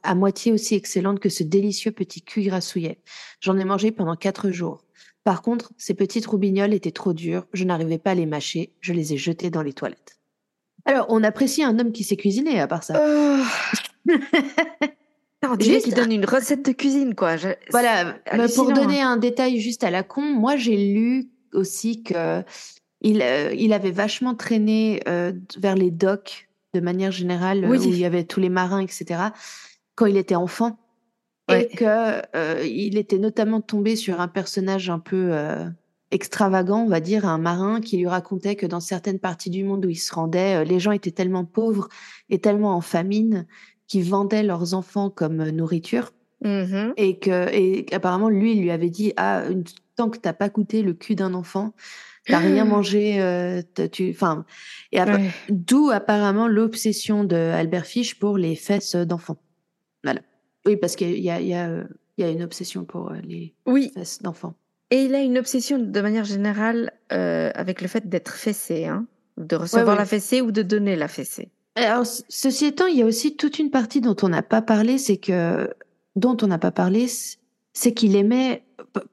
à moitié aussi excellente que ce délicieux petit cul grassouillet. J'en ai mangé pendant quatre jours. Par contre, ces petites roubignoles étaient trop dures, je n'arrivais pas à les mâcher, je les ai jetées dans les toilettes. Alors, on apprécie un homme qui sait cuisiner, à part ça. Oh. [laughs] on dirait qu'il donne une recette de cuisine, quoi. Voilà, bah, pour donner un détail juste à la con, moi j'ai lu aussi que il, euh, il avait vachement traîné euh, vers les docks de manière générale, où il y avait tous les marins, etc., quand il était enfant. Et que euh, il était notamment tombé sur un personnage un peu extravagant, on va dire, un marin qui lui racontait que dans certaines parties du monde où il se rendait, euh, les gens étaient tellement pauvres et tellement en famine qu'ils vendaient leurs enfants comme euh, nourriture. Mm-hmm. Et que, et apparemment, lui, il lui avait dit, ah, tant que t'as pas coûté le cul d'un enfant, t'as [gasps] rien mangé, euh, tu, enfin, et d'où apparemment l'obsession de Albert Fish pour les fesses d'enfants. Oui, parce qu'il y a, il y a, il y a une obsession pour les oui. fesses d'enfants. Et il a une obsession de manière générale euh, avec le fait d'être fessé, hein, de recevoir la fessée ou de donner la fessée. Alors, ceci étant, il y a aussi toute une partie dont on n'a pas parlé, c'est que dont on n'a pas parlé, c'est qu'il aimait.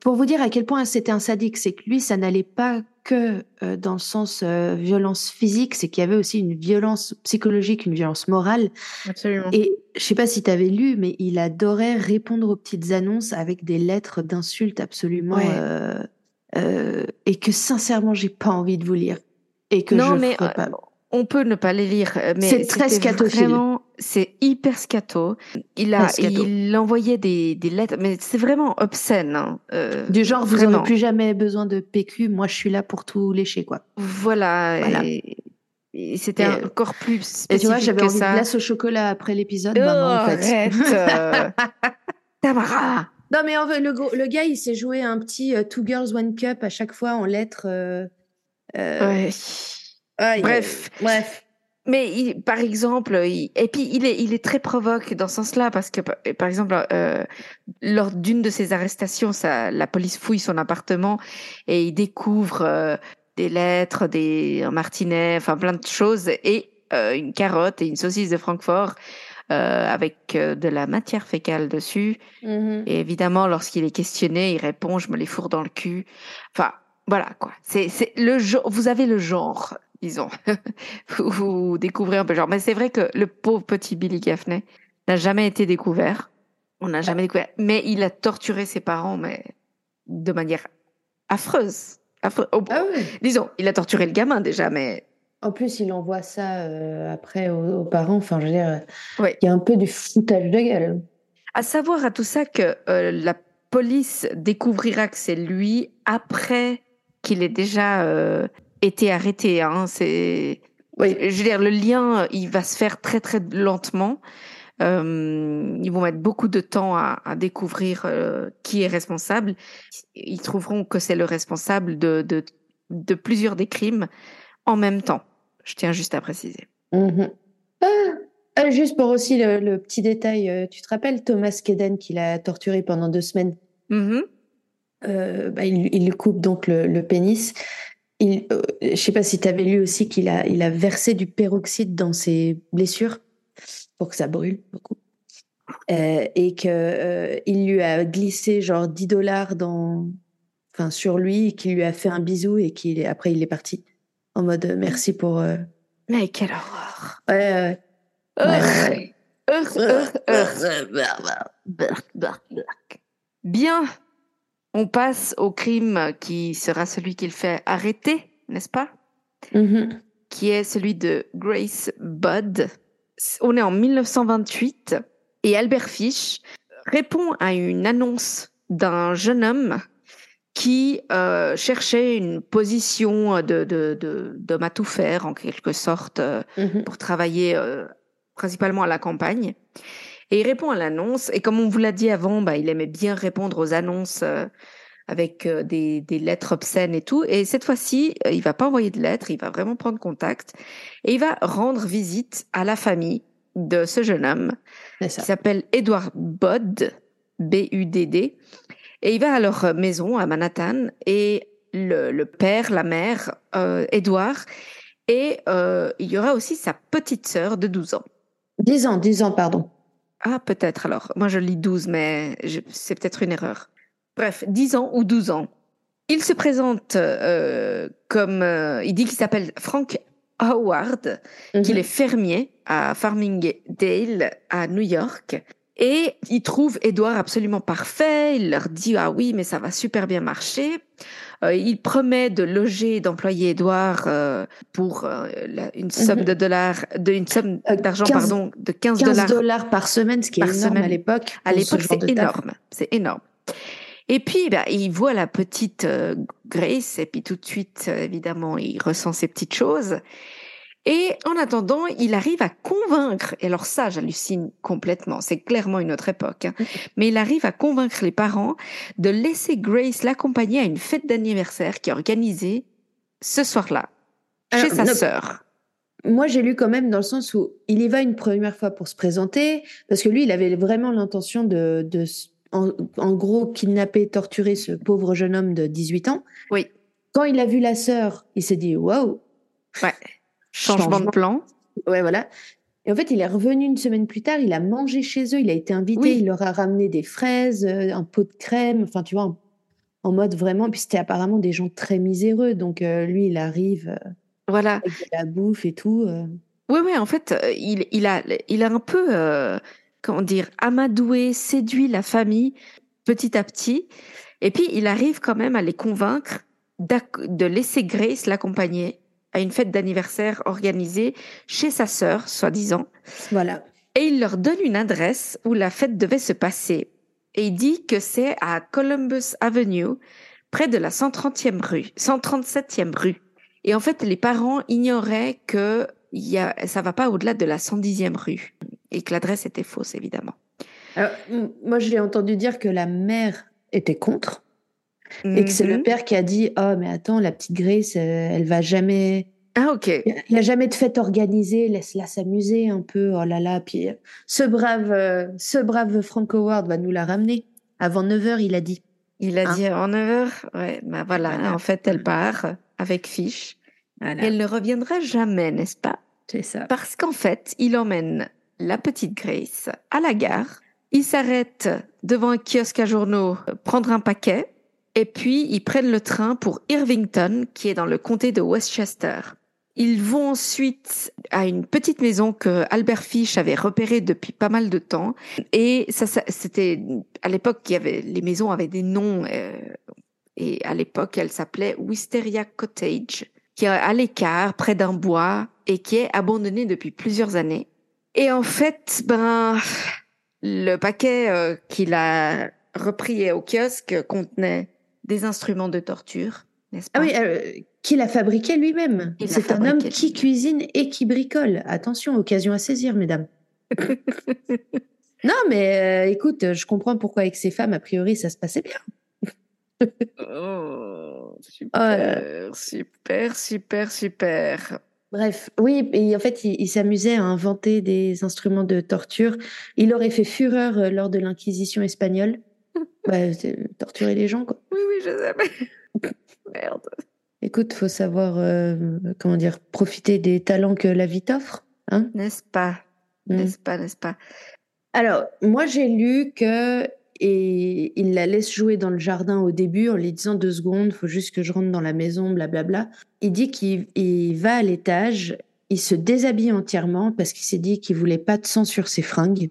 Pour vous dire à quel point c'était un sadique, c'est que lui, ça n'allait pas que euh, dans le sens euh, violence physique, c'est qu'il y avait aussi une violence psychologique, une violence morale. Absolument. Et je sais pas si tu avais lu, mais il adorait répondre aux petites annonces avec des lettres d'insultes absolument euh, et que sincèrement j'ai pas envie de vous lire et que non, je mais pas. on peut ne pas les lire, c'est très scatophile. Vraiment, c'est hyper scato. Il a, il envoyait des, des lettres, mais c'est vraiment obscène. Hein. Euh, du genre, vous n'avez plus jamais besoin de PQ. Moi, je suis là pour tout lécher, quoi. Voilà. Et, c'était encore plus spécifique Et tu vois, j'avais envie ça. de glace au chocolat après l'épisode. Oh, maman, en fait. arrête [laughs] Tamara Non, mais en fait, le, le gars, il s'est joué un petit euh, Two Girls, One Cup à chaque fois en lettres. Euh, ouais. bref. bref. Mais il, par exemple, il, et puis il est, il est très provoque dans ce sens-là parce que, par exemple, euh, lors d'une de ses arrestations, ça, la police fouille son appartement et il découvre euh, des lettres, des un martinet, enfin plein de choses et euh, une carotte et une saucisse de Francfort euh, avec euh, de la matière fécale dessus. Mm-hmm. Et évidemment, lorsqu'il est questionné, il répond "Je me les fourre dans le cul." Enfin, voilà quoi. C'est, c'est le genre. Vous avez le genre disons. [laughs] vous, vous, découvrez un peu genre. Mais c'est vrai que le pauvre petit Billy Gaffney n'a jamais été découvert. On n'a jamais découvert. Mais il a torturé ses parents, mais de manière affreuse. Affreuse. ah Disons, il a torturé le gamin déjà, mais En plus, il envoie ça euh, après aux, parents. Enfin, je veux dire, il y a un peu du foutage de gueule. À savoir à tout ça que euh, la police découvrira que c'est lui après qu'il ait déjà euh, été arrêté. Hein. C'est, oui. je veux dire, le lien, il va se faire très très lentement. Euh, ils vont mettre beaucoup de temps à, à découvrir euh, qui est responsable. Ils trouveront que c'est le responsable de, de, de, plusieurs des crimes en même temps. Je tiens juste à préciser. Mm-hmm. Ah, ah, juste pour aussi le, petit détail, euh, tu te rappelles Thomas Keden qui l'a torturé pendant deux semaines? Mm-hmm. bah, il, il, coupe donc le, le pénis. Il, je sais pas si tu avais lu aussi qu'il a, il a versé du peroxyde dans ses blessures pour que ça brûle beaucoup. Euh, et que euh, il lui a glissé genre 10 dollars dans, enfin sur lui, qu'il lui a fait un bisou et qu'il après il est parti en mode euh, merci pour. Mais quelle horreur. Ouais. Bien, on passe au crime qui sera celui qu'il fait arrêter, n'est-ce pas? Mm-hmm. Qui est celui de Grace Budd on est en 1928 et Albert Fish répond à une annonce d'un jeune homme qui euh, cherchait une position de, d'homme à tout faire, en quelque sorte, euh, mm-hmm. pour travailler euh, principalement à la campagne. Et il répond à l'annonce, et comme on vous l'a dit avant, bah, il aimait bien répondre aux annonces avec euh, des, des, lettres obscènes et tout. Et cette fois-ci, euh, il va pas envoyer de lettres, il va vraiment prendre contact et il va rendre visite à la famille de ce jeune homme qui s'appelle Edward Budd, B-U-D-D. Et il va à leur maison à Manhattan et le, le père, la mère, euh, Edward, et euh, il y aura aussi sa petite sœur de 12 ans. 10 ans, 10 ans, pardon. Ah, peut-être alors. Moi, je lis 12, mais c'est peut-être une erreur bref, 10 ans ou 12 ans. Il se présente euh, comme, euh, il dit qu'il s'appelle Frank Howard, qu'il mhm. est fermier à Farmingdale, à New York. Et il trouve Edouard absolument parfait. Il leur dit ah oui mais ça va super bien marcher. Euh, il promet de loger, d'employer Edouard euh, pour euh, une somme mhm. de dollars, de une somme d'argent pardon de 15 dollars par semaine, ce qui est énorme à l'époque. À l'époque c'est énorme, c'est énorme. Et puis, ben, il voit la petite euh, Grace, et puis tout de suite, évidemment, il ressent ces petites choses. Et en attendant, il arrive à convaincre, et alors ça, j'hallucine complètement, c'est clairement une autre époque, hein, [laughs] mais il arrive à convaincre les parents de laisser Grace l'accompagner à une fête d'anniversaire qui est organisée ce soir-là, chez sa sœur. Moi, j'ai lu quand même dans le sens où il y va une première fois pour se présenter, parce que lui, il avait vraiment l'intention de, de en, gros kidnapper, torturer ce pauvre jeune homme de 18 ans. Oui. Quand il a vu la sœur, il s'est dit waouh. Ouais. Changement, de plan. Ouais, voilà. Et en fait, il est revenu une semaine plus tard, il a mangé chez eux, il a été invité, il leur a ramené des fraises, euh, un pot de crème, enfin, tu vois, en, mode vraiment. Puis c'était apparemment des gens très miséreux. Donc, euh, lui, il arrive euh, voilà. avec de la bouffe et tout. Oui, oui, en fait, il, il, a, il a un peu comment dire, amadoué, séduit la famille petit à petit. Et puis, il arrive quand même à les convaincre de laisser Grace l'accompagner à une fête d'anniversaire organisée chez sa sœur, soi-disant. Voilà. Et il leur donne une adresse où la fête devait se passer. Et il dit que c'est à Columbus Avenue, près de la 130e rue, 137e rue. Et en fait, les parents ignoraient que y a, ça va pas au-delà de la 110e rue et que l'adresse était fausse, évidemment. moi, je l'ai entendu dire que la mère était contre et que c'est le mhm. père qui a dit Oh, mais attends, la petite Grace, euh, elle va jamais. Ah, ok. Il n'y a jamais de fête organisée, laisse-la s'amuser un peu. Oh là là. Puis ce brave, euh, ce brave Frank Howard va nous la ramener. Avant 9h, il a dit. Il a hein? dit avant 9h Ouais, bah voilà. En fait, elle part avec Fiche. elle ne reviendra jamais, n'est-ce pas? C'est ça. Parce qu'en fait, il emmène la petite Grace à la gare. Ils s'arrêtent devant un kiosque à journaux, prendre un paquet, et puis ils prennent le train pour Irvington, qui est dans le comté de Westchester. Ils vont ensuite à une petite maison que Albert Fish avait repérée depuis pas mal de temps. Et ça, c'était à l'époque, il y avait les maisons avaient des noms. Euh, et à l'époque, elle s'appelait Wisteria Cottage. qui est à l'écart, près d'un bois, et qui est abandonné depuis plusieurs années. Et en fait, ben, le paquet euh, qu'il a repris au kiosque contenait des instruments de torture, n'est-ce pas Ah oui, euh, qu'il a fabriqué lui-même. C'est un homme qui cuisine et qui bricole. Attention, occasion à saisir, mesdames. [laughs] non, mais euh, écoute, je comprends pourquoi avec ces femmes, a priori, ça se passait bien. [laughs] oh, super, super, super, super. Bref, oui, et en fait, il, s'amusait à inventer des instruments de torture. Il aurait fait fureur euh, lors de l'Inquisition espagnole. Bah, torturer les gens, quoi. Oui, oui, je sais. [laughs] Merde. Écoute, faut savoir, euh, comment dire, profiter des talents que la vie t'offre, hein N'est-ce pas? Mmh. N'est-ce pas, n'est-ce pas? Alors, moi, j'ai lu que et il la laisse jouer dans le jardin au début en lui disant deux secondes, faut juste que je rentre dans la maison, blablabla. Il dit qu'il va à l'étage, il se déshabille entièrement parce qu'il s'est dit qu'il voulait pas de sang sur ses fringues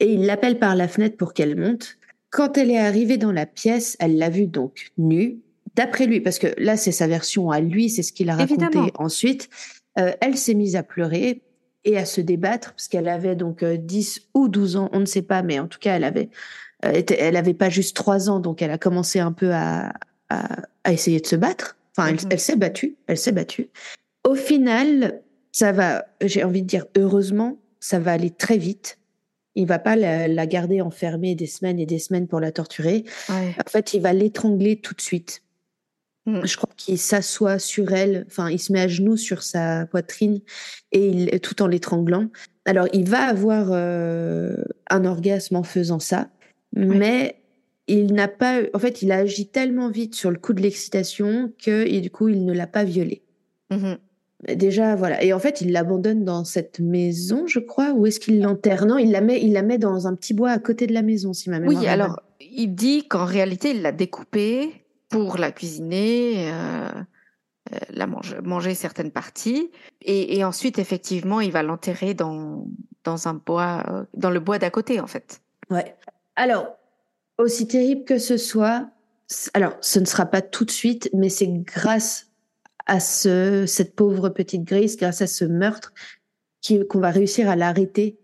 et il l'appelle par la fenêtre pour qu'elle monte. Quand elle est arrivée dans la pièce, elle l'a vue donc nue. D'après lui, parce que là c'est sa version à lui, c'est ce qu'il a raconté ensuite. Euh, elle s'est mise à pleurer et à se débattre parce qu'elle avait donc 10 euh, ou 12 ans, on ne sait pas, mais en tout cas elle avait euh, elle n'avait pas juste trois ans, donc elle a commencé un peu à, à, essayer de se battre. Enfin, elle, mhm. s'est battue, elle s'est battue. Au final, ça va, j'ai envie de dire heureusement, ça va aller très vite. Il va pas la, garder enfermée des semaines et des semaines pour la torturer. En fait, il va l'étrangler tout de suite. Mm. Je crois qu'il s'assoit sur elle, enfin, il se met à genoux sur sa poitrine et il, tout en l'étranglant. Alors, il va avoir euh, un orgasme en faisant ça. Mais il n'a pas, en fait, il a agi tellement vite sur le coup de l'excitation que, et du coup, il ne l'a pas violée. Mmh Déjà, voilà. Et en fait, il l'abandonne dans cette maison, je crois. Ou est-ce qu'il l'enterre? Non, il la met, il la met dans un petit bois à côté de la maison, si ma mémoire. Oui, alors il dit qu'en réalité, il l'a découpée pour la cuisiner, euh, euh, la manger, manger certaines parties, et, et, ensuite, effectivement, il va l'enterrer dans dans un bois, euh, dans le bois d'à côté, en fait. Ouais. Alors, aussi terrible que ce soit, alors ce ne sera pas tout de suite, mais c'est grâce à ce, cette pauvre petite Grace, grâce à ce meurtre, qu'on va réussir à l'arrêter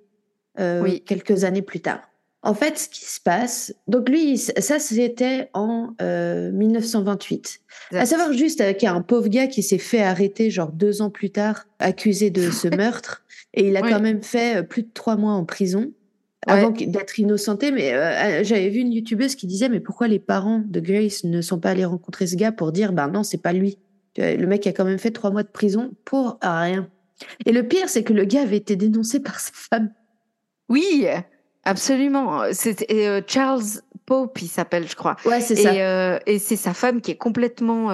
euh, quelques années plus tard. En fait, ce qui se passe, donc lui, ça c'était en 1928. Euh, à savoir juste qu'il y a un pauvre gars qui s'est fait arrêter genre deux ans plus tard, accusé de ce [laughs] meurtre, et il a quand même fait euh, plus de trois mois en prison avant d'être innocenté. Mais euh, j'avais vu une youtubeuse qui disait mais pourquoi les parents de Grace ne sont pas allés rencontrer ce gars pour dire ben non c'est pas lui? Le mec a quand même fait trois mois de prison pour rien. Et le pire c'est que le gars avait été dénoncé par sa femme. Oui, absolument. C'est euh, Charles Pope, il s'appelle, je crois. Ouais, c'est ça. et c'est sa femme qui est complètement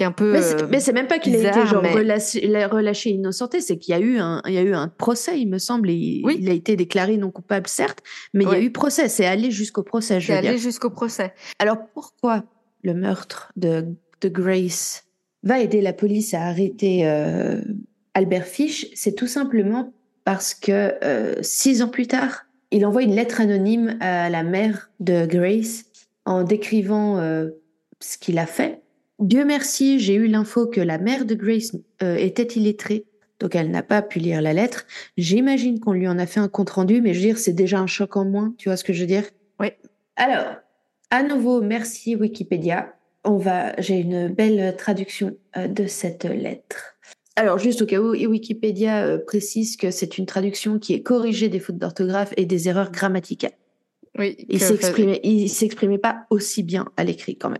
un peu. Mais c'est même pas qu'il a été genre relâché, innocenté, c'est qu'il y a eu un, il y a eu un procès, il me semble. Et oui. Il a été déclaré non coupable, certes, mais il y a eu procès. C'est allé jusqu'au procès. C'est allé jusqu'au procès. Alors pourquoi le meurtre de, de Grace va aider la police à arrêter euh, Albert Fish C'est tout simplement parce que euh, six ans plus tard, il envoie une lettre anonyme à la mère de Grace en décrivant euh, ce qu'il a fait Dieu merci, j'ai eu l'info que la mère de Grace était illettrée, donc elle n'a pas pu lire la lettre. J'imagine qu'on lui en a fait un compte rendu, mais je veux dire, c'est déjà un choc en moins, tu vois ce que je veux dire? Oui. Alors, à nouveau, merci Wikipédia. On va, j'ai une belle traduction euh, de cette lettre. Alors, juste au cas où, Wikipédia euh, précise que c'est une traduction qui est corrigée des fautes d'orthographe et des erreurs grammaticales. Oui. Il s'exprimait, il s'exprimait pas aussi bien à l'écrit quand même.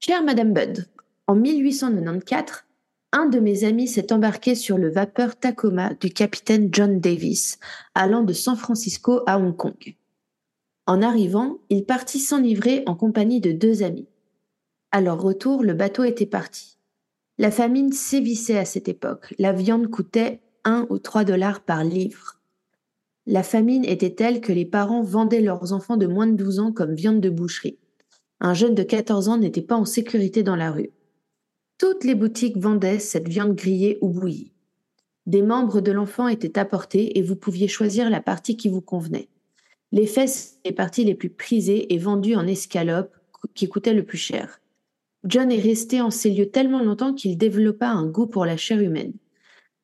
Chère Madame Budd, en 1894, un de mes amis s'est embarqué sur le vapeur Tacoma du capitaine John Davis, allant de San Francisco à Hong Kong. En arrivant, il partit s'enivrer en compagnie de deux amis. À leur retour, le bateau était parti. La famine sévissait à cette époque. La viande coûtait un ou trois dollars par livre. La famine était telle que les parents vendaient leurs enfants de moins de 12 ans comme viande de boucherie. Un jeune de 14 ans n'était pas en sécurité dans la rue. Toutes les boutiques vendaient cette viande grillée ou bouillie. Des membres de l'enfant étaient apportés et vous pouviez choisir la partie qui vous convenait. Les fesses les parties les plus prisées et vendues en escalope qui coûtaient le plus cher. John est resté en ces lieux tellement longtemps qu'il développa un goût pour la chair humaine.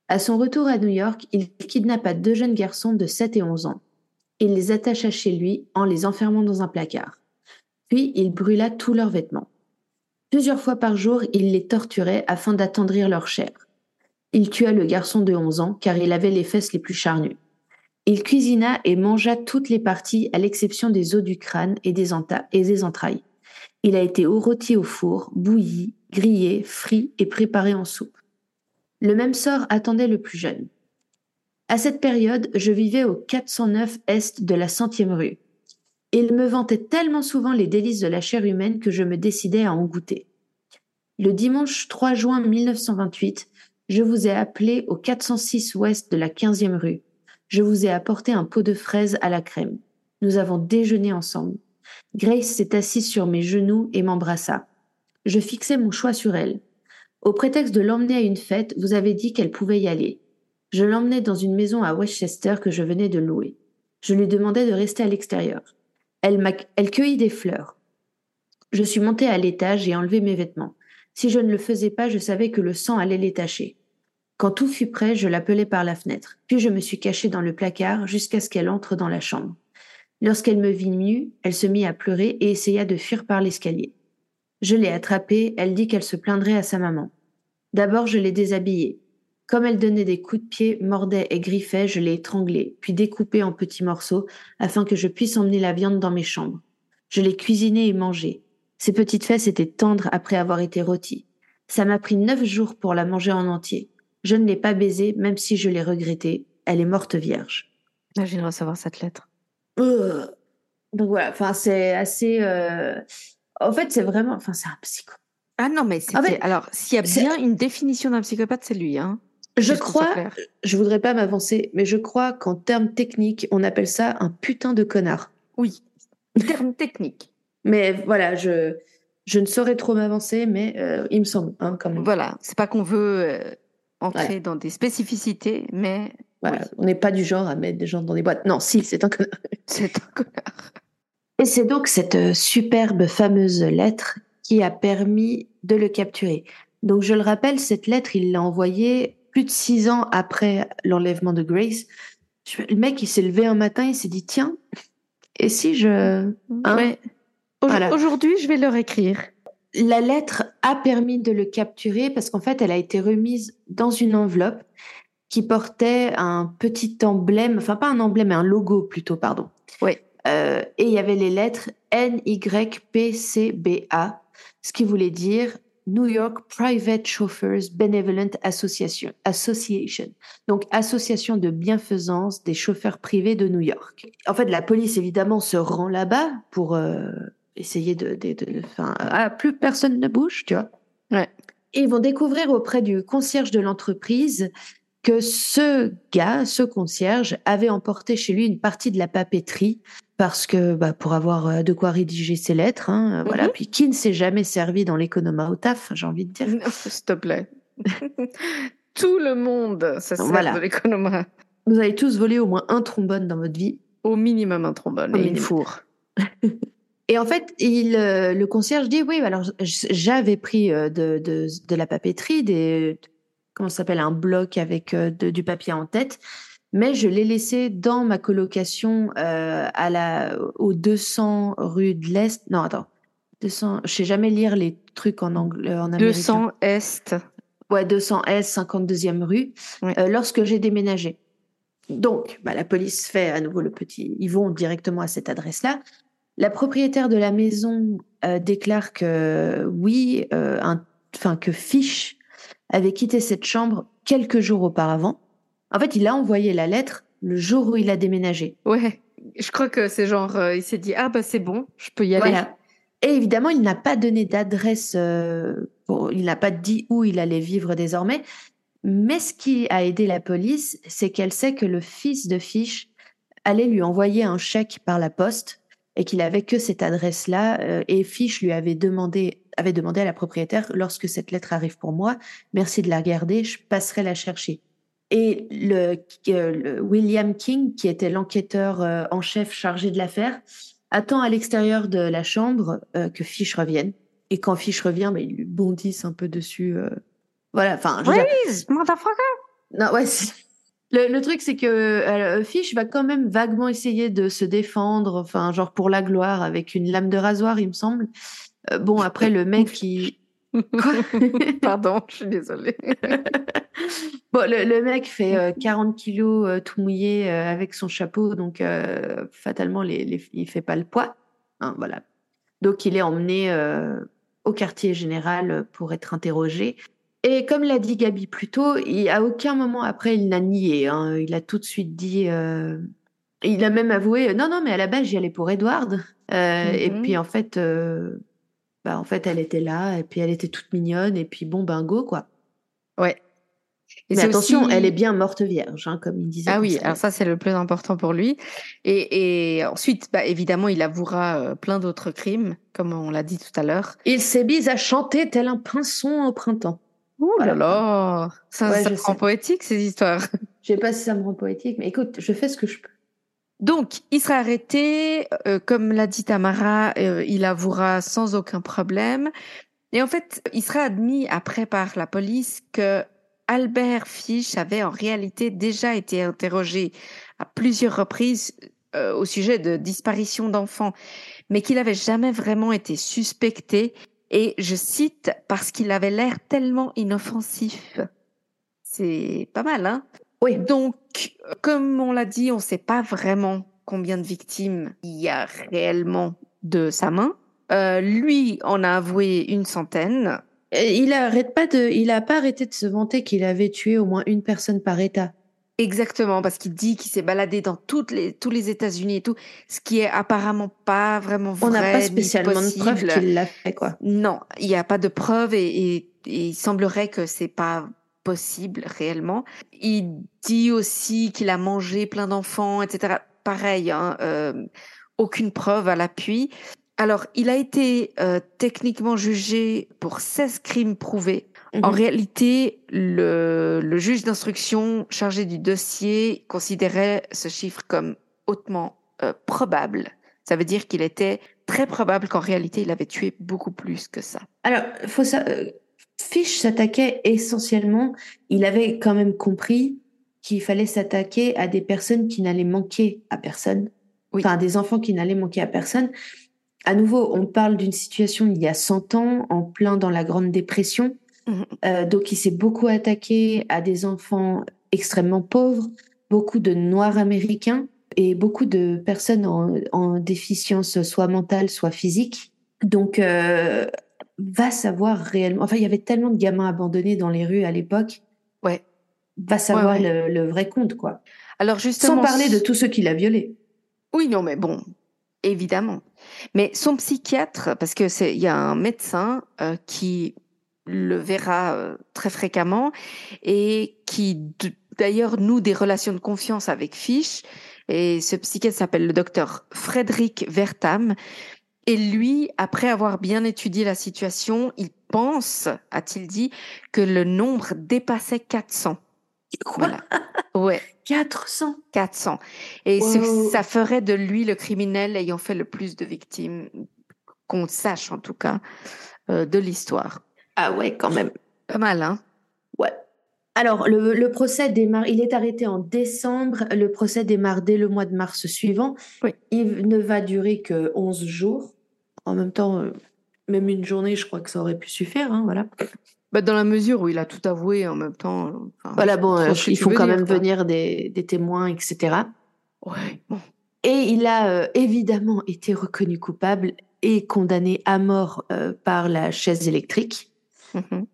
À son retour à New York, il kidnappa deux jeunes garçons de 7 et 11 ans. Il les attacha chez lui en les enfermant dans un placard. Puis il brûla tous leurs vêtements. Plusieurs fois par jour, il les torturait afin d'attendrir leur chair. Il tua le garçon de 11 ans car il avait les fesses les plus charnues. Il cuisina et mangea toutes les parties à l'exception des os du crâne et des, et des entrailles. Il a été rôti au four, bouilli, grillé, frit et préparé en soupe. Le même sort attendait le plus jeune. À cette période, je vivais au 409 Est de la centième rue. Il me vantait tellement souvent les délices de la chair humaine que je me décidais à en goûter. Le dimanche 3 juin 1928, je vous ai appelé au 406 Ouest de la 15e rue. Je vous ai apporté un pot de fraises à la crème. Nous avons déjeuné ensemble. Grace s'est assise sur mes genoux et m'embrassa. Je fixais mon choix sur elle. Au prétexte de l'emmener à une fête, vous avez dit qu'elle pouvait y aller. Je l'emmenais dans une maison à Westchester que je venais de louer. Je lui demandais de rester à l'extérieur. Elle, cueillit des fleurs. Je suis montée à l'étage et enlevé mes vêtements. Si je ne le faisais pas, je savais que le sang allait les tacher. Quand tout fut prêt, je l'appelai par la fenêtre, puis je me suis cachée dans le placard jusqu'à ce qu'elle entre dans la chambre. Lorsqu'elle me vit nue, elle se mit à pleurer et essaya de fuir par l'escalier. Je l'ai attrapée, elle dit qu'elle se plaindrait à sa maman. D'abord, je l'ai déshabillée. Comme elle donnait des coups de pied, mordait et griffait, je l'ai étranglée, puis découpée en petits morceaux afin que je puisse emmener la viande dans mes chambres. Je l'ai cuisinée et mangée. Ses petites fesses étaient tendres après avoir été rôties. Ça m'a pris neuf jours pour la manger en entier. Je ne l'ai pas baisée, même si je l'ai regrettée. Elle est morte vierge. Là, je viens de recevoir cette lettre. Donc voilà, enfin, c'est assez. Euh, en fait, c'est vraiment. Enfin, c'est un psycho. Ah non, mais c'était. Alors, s'il y a bien une définition d'un psychopathe, c'est lui. Hein. Je crois, je voudrais pas m'avancer, mais je crois qu'en termes techniques, on appelle ça un putain de connard. Oui, terme technique. [laughs] Mais voilà, je, je ne saurais trop m'avancer, mais euh, il me semble, hein, quand même. Voilà, c'est pas qu'on veut euh, entrer dans des spécificités, mais. Voilà, on n'est pas du genre à mettre des gens dans des boîtes. Non, si, c'est un connard. [laughs] C'est un connard. Et c'est donc cette euh, superbe fameuse lettre qui a permis de le capturer. Donc je le rappelle, cette lettre, il l'a envoyée plus de six ans après l'enlèvement de Grace. Le mec, il s'est levé un matin, il s'est dit tiens, et si je... Hein Aujourd'hui, je vais leur écrire. La lettre a permis de le capturer parce qu'en fait, elle a été remise dans une enveloppe qui portait un petit emblème, enfin pas un emblème, mais un logo plutôt, pardon. Oui. Euh, et il y avait les lettres N, Y, P, C, B, A ce qui voulait dire New York Private Chauffeurs Benevolent Association, Association, donc association de bienfaisance des chauffeurs privés de New York. En fait, la police évidemment se rend là-bas pour euh, essayer de, de, de, ah, plus personne ne bouge, tu vois. Ouais. Et ils vont découvrir auprès du concierge de l'entreprise que ce gars, ce concierge, avait emporté chez lui une partie de la papeterie parce que bah, pour avoir euh, de quoi rédiger ses lettres, hein, voilà. Mhm. Puis qui ne s'est jamais servi dans l'économa au taf, j'ai envie de dire. [laughs] S'il te plaît. [laughs] Tout le monde ça sert de l'économa. Vous avez tous volé au moins un trombone dans votre vie. Au minimum un trombone et une four. et en fait, il, euh, le concierge dit oui, alors j'avais pris euh, de, de, de, la papeterie, des comment ça s'appelle un bloc avec du papier en tête mais je l'ai laissé dans ma colocation euh, à la, aux 200 rue de l'Est. Non, attends. 200, je sais jamais lire les trucs en anglais. En 200 Est. Ouais, 200 Est, 52e rue, euh, lorsque j'ai déménagé. Donc, bah, la police fait à nouveau le petit. Ils vont directement à cette adresse-là. La propriétaire de la maison euh, déclare que oui, enfin que Fish avait quitté cette chambre quelques jours auparavant en fait, il a envoyé la lettre le jour où il a déménagé. Ouais, je crois que c'est genre, euh, il s'est dit ah bah c'est bon, je peux y aller. Voilà. Et évidemment, il n'a pas donné d'adresse, euh, il n'a pas dit où il allait vivre désormais. Mais ce qui a aidé la police, c'est qu'elle sait que le fils de Fish allait lui envoyer un chèque par la poste et qu'il avait que cette adresse-là. Euh, et Fish lui avait demandé, avait demandé à la propriétaire lorsque cette lettre arrive pour moi, merci de la regarder, je passerai la chercher. Et le, le William King, qui était l'enquêteur euh, en chef chargé de l'affaire, attend à l'extérieur de la chambre euh, que Fish revienne. et quand Fish revient, bah, ils lui bondissent un peu dessus. Voilà, enfin. Please, motherfucker. Non, ouais. [laughs] Le, le, truc, c'est que euh, Fish va quand même vaguement essayer de se défendre, enfin, genre pour la gloire, avec une lame de rasoir, il me semble. Euh, bon, après, le mec qui. [laughs] Quoi [laughs] Pardon, je suis désolée. [laughs] bon, le, le, mec fait 40 euh, kilos tout mouillé avec son chapeau, donc fatalement, les, les, il fait pas le poids. Hein, voilà. Donc, il est emmené au quartier général pour être interrogé. Et comme l'a dit Gabi plus tôt, il, à aucun moment après il n'a nié. Hein. Il a tout de suite dit. Euh, il a même avoué non, non, mais à la base j'y allais pour Edward. Euh, et mm-hmm. puis en fait, euh, bah, en fait, elle était là, et puis elle était toute mignonne, et puis bon, bingo, quoi. Ouais. Et mais attention, elle est bien morte vierge, hein, comme il disait. Ah oui, alors ça c'est le plus important pour lui. Et, et ensuite, bah, évidemment, il avouera plein d'autres crimes, comme on l'a dit tout à l'heure. Il s'est mis à chanter tel un pinson au printemps. Ouh là là Ça, ça me rend poétique, ces histoires. Je sais pas si ça me rend poétique, mais écoute, je fais ce que je peux. Donc, il sera arrêté. Euh, comme l'a dit Tamara, euh, il avouera sans aucun problème. Et en fait, il sera admis après par la police que Albert Fish avait en réalité déjà été interrogé à plusieurs reprises euh, au sujet de disparition d'enfants, mais qu'il n'avait jamais vraiment été suspecté et je cite parce qu'il avait l'air tellement inoffensif. C'est pas mal, hein? Oui. Donc, comme on l'a dit, on ne sait pas vraiment combien de victimes il y a réellement de sa main. Euh, lui en a avoué une centaine. il arrête pas de, il a pas arrêté de se vanter qu'il avait tué au moins une personne par État. Exactement, parce qu'il dit qu'il s'est baladé dans toutes les, tous les États-Unis et tout, ce qui est apparemment pas vraiment vrai. On n'a pas spécialement de preuves qu'il l'a fait, quoi. Non, il n'y a pas de preuves et, et, il semblerait que c'est pas possible réellement. Il dit aussi qu'il a mangé plein d'enfants, etc. Pareil, hein, euh, aucune preuve à l'appui. Alors, il a été euh, techniquement jugé pour 16 crimes prouvés. En mhm. réalité, le, le juge d'instruction chargé du dossier considérait ce chiffre comme hautement euh, probable. Ça veut dire qu'il était très probable qu'en réalité, il avait tué beaucoup plus que ça. Alors, faut ça. Euh, Fish s'attaquait essentiellement. Il avait quand même compris qu'il fallait s'attaquer à des personnes qui n'allaient manquer à personne. Oui. Enfin, des enfants qui n'allaient manquer à personne. À nouveau, on parle d'une situation il y a 100 ans, en plein dans la Grande Dépression. Mhm. Euh, donc, il s'est beaucoup attaqué à des enfants extrêmement pauvres, beaucoup de Noirs américains et beaucoup de personnes en, déficience soit mentale, soit physique. Donc, euh, va savoir réellement. Enfin, il y avait tellement de gamins abandonnés dans les rues à l'époque. Ouais. Va savoir Le, vrai compte, quoi. Alors, justement. Sans parler de tous ceux qu'il a violés. Oui, non, mais bon, évidemment. Mais son psychiatre, parce que c'est, il y a un médecin euh, qui le verra euh, très fréquemment et qui d'ailleurs noue des relations de confiance avec Fish. Et ce psychiatre s'appelle le docteur Frédéric Vertam. Et lui, après avoir bien étudié la situation, il pense, a-t-il dit, que le nombre dépassait 400. Voilà. Ouais. 400 400. Et ça ferait de lui le criminel ayant fait le plus de victimes, qu'on sache en tout cas, euh, de l'histoire. Ah ouais, quand même. Pas mal, hein? Ouais. Alors, le, procès démarre, il est arrêté en décembre, le procès démarre dès le mois de mars suivant. Oui. Il ne va durer que 11 jours. En même temps, euh, même une journée, je crois que ça aurait pu suffire, hein, voilà. Bah, dans la mesure où il a tout avoué en même temps. voilà, bon, euh, il faut quand même venir des, des, témoins, etc. Ouais, bon. Et il a euh, évidemment été reconnu coupable et condamné à mort par la chaise électrique. Mhm.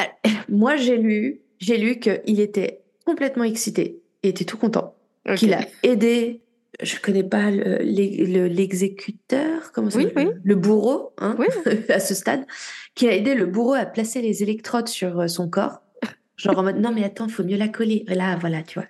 [laughs] Moi, j'ai lu, j'ai lu qu'il était complètement excité. Il était tout content. Qu'il a aidé, je connais pas l'exécuteur, comment ça oui, oui. Le bourreau, hein, oui. [laughs] à ce stade, qui a aidé le bourreau à placer les électrodes sur euh, son corps. Genre en mode, non mais attends, faut mieux la coller. Là, voilà, tu vois.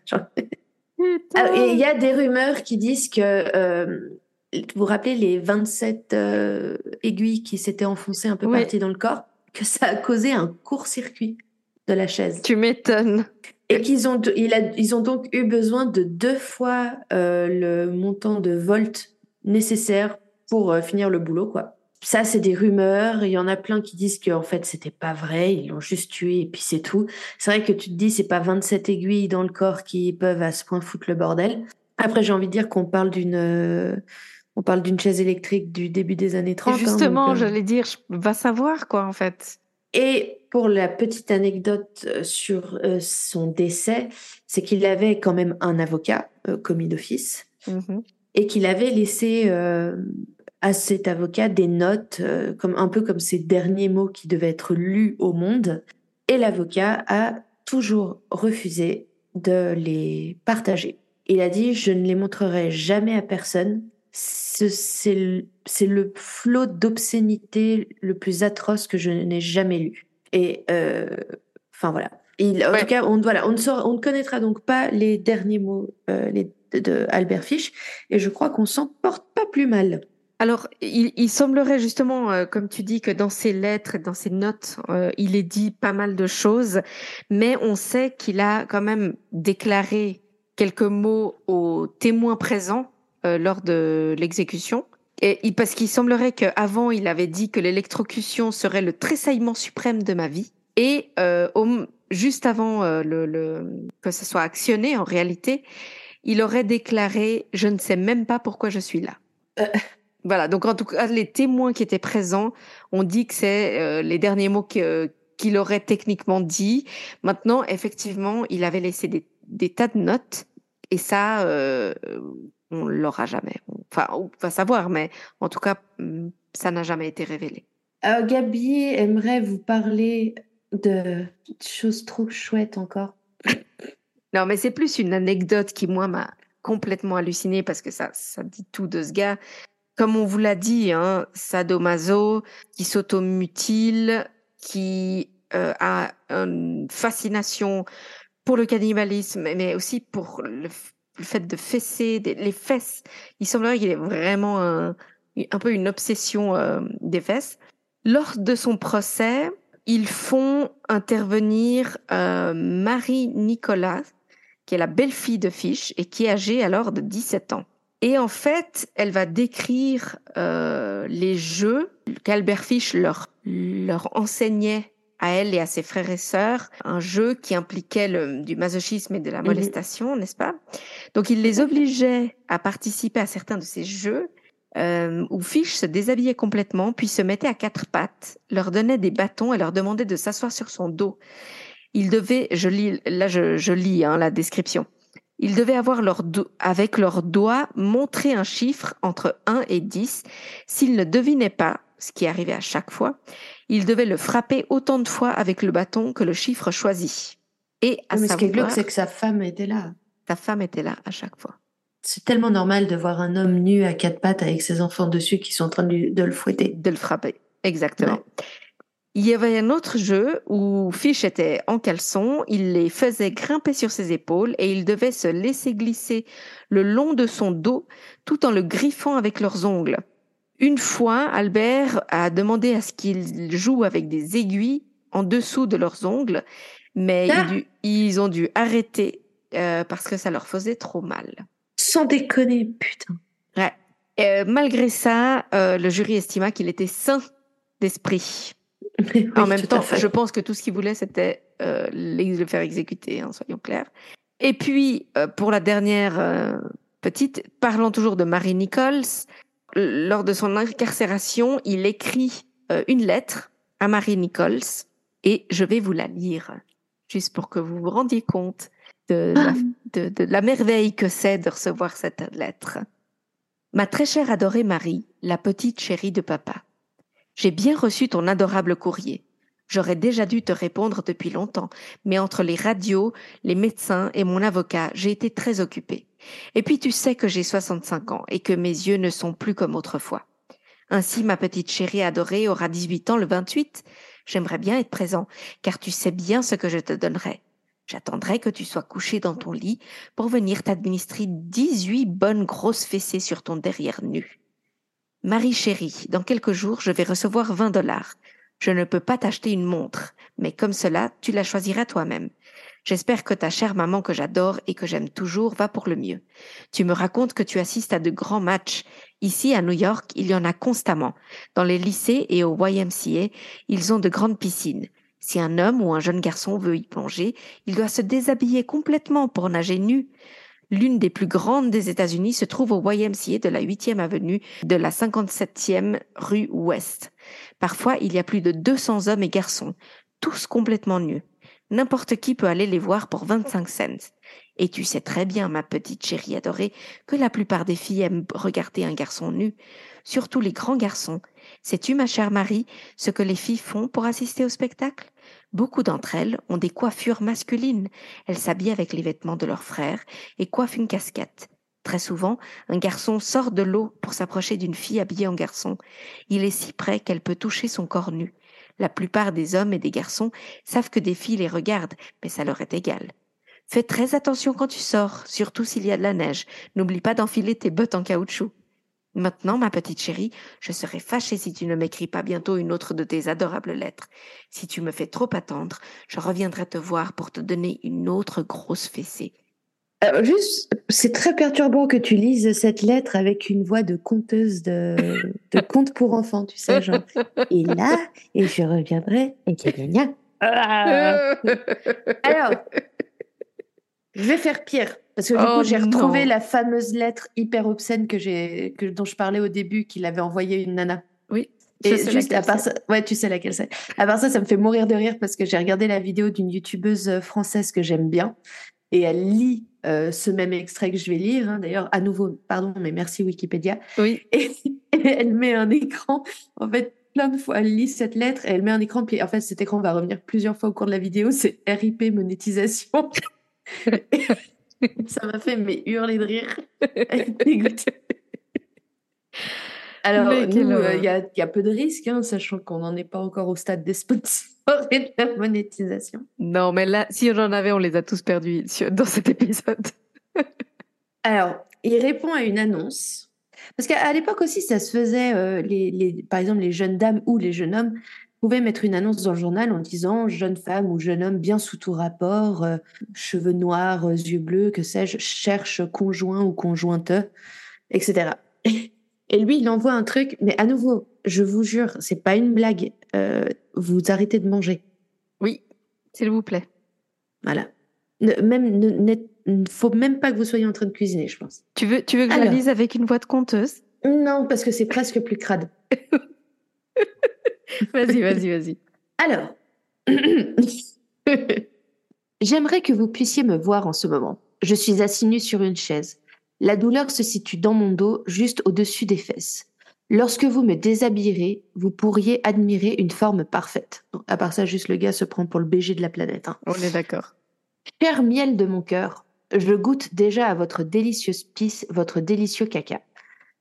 Ah, et il y a des rumeurs qui disent que euh, vous vous rappelez les 27 euh, aiguilles qui s'étaient enfoncées un peu partout dans le corps que ça a causé un court-circuit de la chaise. Tu m'étonnes. Et qu'ils ont, ils ont donc eu besoin de deux fois euh, le montant de volts nécessaire pour euh, finir le boulot, quoi. ça, c'est des rumeurs. Il y en a plein qui disent qu'en fait, c'était pas vrai. Ils l'ont juste tué et puis c'est tout. C'est vrai que tu te dis, c'est pas 27 aiguilles dans le corps qui peuvent à ce point foutre le bordel. Après, j'ai envie de dire qu'on parle d'une, euh, on parle d'une chaise électrique du début des années 30. Et hein, justement, j'allais dire, va savoir quoi, en fait. Et pour la petite anecdote euh, sur son décès, c'est qu'il avait quand même un avocat commis d'office mmh et qu'il avait laissé à cet avocat des notes, euh, comme un peu comme ces derniers mots qui devaient être lus au monde. Et l'avocat a toujours refusé de les partager. Il a dit je ne les montrerai jamais à personne. C'est le, flot d'obscénité le plus atroce que je n'ai jamais lu. Et euh, enfin voilà. Il, en tout cas, on, voilà, on ne, on ne connaîtra donc pas les derniers mots euh, les, de Albert Fish, et je crois qu'on s'en porte pas plus mal. Alors, il, semblerait justement, euh, comme tu dis, que dans ses lettres et dans ses notes, euh, il ait dit pas mal de choses, mais on sait qu'il a quand même déclaré quelques mots aux témoins présents lors de l'exécution. Parce qu'il semblerait qu'avant, il avait dit que l'électrocution serait le tressaillement suprême de ma vie. Et juste avant le, que ce soit actionné, en réalité, il aurait déclaré, je ne sais même pas pourquoi je suis là. [laughs] Voilà, donc en tout cas, les témoins qui étaient présents ont dit que c'est euh, les derniers mots qu'il aurait techniquement dit. Maintenant, effectivement, il avait laissé des, tas de notes et ça, euh, on l'aura jamais. Enfin, on va savoir, mais en tout cas, mm, ça n'a jamais été révélé. Alors, Gabi aimerait vous parler de choses trop chouettes encore. [coughs] Non, mais c'est plus une anecdote qui, moi, m'a complètement hallucinée parce que ça, ça dit tout de ce gars comme on vous l'a dit, hein, sadomaso, qui s'automutile, qui euh, a une fascination pour le cannibalisme, mais aussi pour le, fait de fesser les fesses. Il semblerait qu'il ait vraiment un, peu une obsession euh, des fesses. Lors de son procès, ils font intervenir euh, Marie Nicolas, qui est la belle-fille de Fish et qui est âgée alors de 17 ans. Et en fait, elle va décrire euh, les jeux qu'Albert Fish leur, leur enseignait à elle et à ses frères et sœurs, un jeu qui impliquait le, du masochisme et de la mhm. molestation, n'est-ce pas? Donc il les obligeait à participer à certains de ces jeux euh, où Fish se déshabillait complètement, puis se mettait à quatre pattes, leur donnait des bâtons et leur demandait de s'asseoir sur son dos. Il devait, je lis, là je, je lis hein, la description. Ils devaient avoir leur avec leurs doigts montrer un chiffre entre 1 et 10. S'ils ne devinaient pas, ce qui arrivait à chaque fois, ils devaient le frapper autant de fois avec le bâton que le chiffre choisi. Et à Mais ce qui est glauque, c'est que sa femme était là. Sa femme était là à chaque fois. C'est tellement normal de voir un homme nu à quatre pattes avec ses enfants dessus qui sont en train de, le fouetter. De le frapper, exactement. Il y avait un autre jeu où Fish était en caleçon, il les faisait grimper sur ses épaules et il devait se laisser glisser le long de son dos tout en le griffant avec leurs ongles. Une fois, Albert a demandé à ce qu'ils jouent avec des aiguilles en dessous de leurs ongles, mais ils, ah ont dû arrêter euh, parce que ça leur faisait trop mal. Sans déconner, putain. Ouais. Euh, malgré ça, euh, le jury estima qu'il était sain d'esprit [laughs] en même temps, je pense que tout ce qu'il voulait, c'était le faire exécuter, hein, soyons clairs. Et puis, pour la dernière petite, parlant toujours de Marie Nichols, lors de son incarcération, il écrit euh, une lettre à Marie Nichols et je vais vous la lire, juste pour que vous vous rendiez compte de, la, de, de la merveille que c'est de recevoir cette lettre. Ma très chère adorée Marie, la petite chérie de papa. J'ai bien reçu ton adorable courrier. J'aurais déjà dû te répondre depuis longtemps, mais entre les radios, les médecins et mon avocat, j'ai été très occupée. Et puis tu sais que j'ai 65 ans et que mes yeux ne sont plus comme autrefois. Ainsi, ma petite chérie adorée aura 18 ans le 28. J'aimerais bien être présent, car tu sais bien ce que je te donnerai. J'attendrai que tu sois couché dans ton lit pour venir t'administrer 18 bonnes grosses fessées sur ton derrière nu. Marie chérie, dans quelques jours, je vais recevoir 20 dollars. Je ne peux pas t'acheter une montre, mais comme cela, tu la choisiras toi-même. J'espère que ta chère maman que j'adore et que j'aime toujours va pour le mieux. Tu me racontes que tu assistes à de grands matchs. Ici, à New York, il y en a constamment. Dans les lycées et au YMCA, ils ont de grandes piscines. Si un homme ou un jeune garçon veut y plonger, il doit se déshabiller complètement pour nager nu. L'une des plus grandes des États-Unis se trouve au YMCA de la 8e avenue de la 57e rue Ouest. Parfois, il y a plus de 200 hommes et garçons, tous complètement nus. N'importe qui peut aller les voir pour 25 cents. Et tu sais très bien, ma petite chérie adorée, que la plupart des filles aiment regarder un garçon nu, surtout les grands garçons. Sais-tu, ma chère Marie, ce que les filles font pour assister au spectacle? Beaucoup d'entre elles ont des coiffures masculines. Elles s'habillent avec les vêtements de leurs frères et coiffent une casquette. Très souvent, un garçon sort de l'eau pour s'approcher d'une fille habillée en garçon. Il est si près qu'elle peut toucher son corps nu. La plupart des hommes et des garçons savent que des filles les regardent, mais ça leur est égal. Fais très attention quand tu sors, surtout s'il y a de la neige. N'oublie pas d'enfiler tes bottes en caoutchouc. Maintenant, ma petite chérie, je serai fâchée si tu ne m'écris pas bientôt une autre de tes adorables lettres. Si tu me fais trop attendre, je reviendrai te voir pour te donner une autre grosse fessée. Euh, juste, c'est très perturbant que tu lises cette lettre avec une voix de conteuse de, de [laughs] conte pour enfants, tu sais, genre. Et là, et je reviendrai, et gna ah. Alors, je vais faire pire. Parce que du coup, oh j'ai retrouvé la fameuse lettre hyper obscène que j'ai, que, dont je parlais au début, qu'il avait envoyée une nana. Oui. Et juste à part ça, ouais, tu sais laquelle c'est. À part ça, ça me fait mourir de rire parce que j'ai regardé la vidéo d'une youtubeuse euh, française que j'aime bien et elle lit euh, ce même extrait que je vais lire. Hein. D'ailleurs, à nouveau, pardon, mais merci Wikipédia. Oui. Et, [laughs] elle met un écran. En fait, plein de fois, elle lit cette lettre et elle met un écran. Puis en fait, cet écran va revenir plusieurs fois au cours de la vidéo. C'est RIP monétisation. [laughs] ça m'a fait mais hurler de rire. Alors, euh, il y, a, peu de risques, hein, sachant qu'on n'en est pas encore au stade des sponsors de la monétisation. Non, mais là, si on en avait, on les a tous perdus dans cet épisode. [laughs] Alors, il répond à une annonce. Parce qu'à l'époque aussi, ça se faisait, euh, les, par exemple, les jeunes dames ou les jeunes hommes pouvaient mettre une annonce dans le journal en disant jeune femme ou jeune homme bien sous tout rapport, euh, cheveux noirs, yeux bleus, que sais-je, cherche conjoint ou conjointe, etc. Et lui, il envoie un truc, mais à nouveau, je vous jure, c'est pas une blague. Euh, vous arrêtez de manger. Oui, s'il vous plaît. Voilà. Ne, même, ne, faut même pas que vous soyez en train de cuisiner, je pense. Tu veux, tu veux que je la lise avec une voix de conteuse? Non, parce que c'est presque plus crade. [laughs] vas-y, vas-y, vas-y. Alors, [coughs] j'aimerais que vous puissiez me voir en ce moment. Je suis assis nu sur une chaise. La douleur se situe dans mon dos, juste au-dessus des fesses. Lorsque vous me déshabillerez, vous pourriez admirer une forme parfaite. à part ça, juste le gars se prend pour le BG de la planète. Hein. On est d'accord. Cher miel de mon cœur, je goûte déjà à votre délicieuse pisse, votre délicieux caca.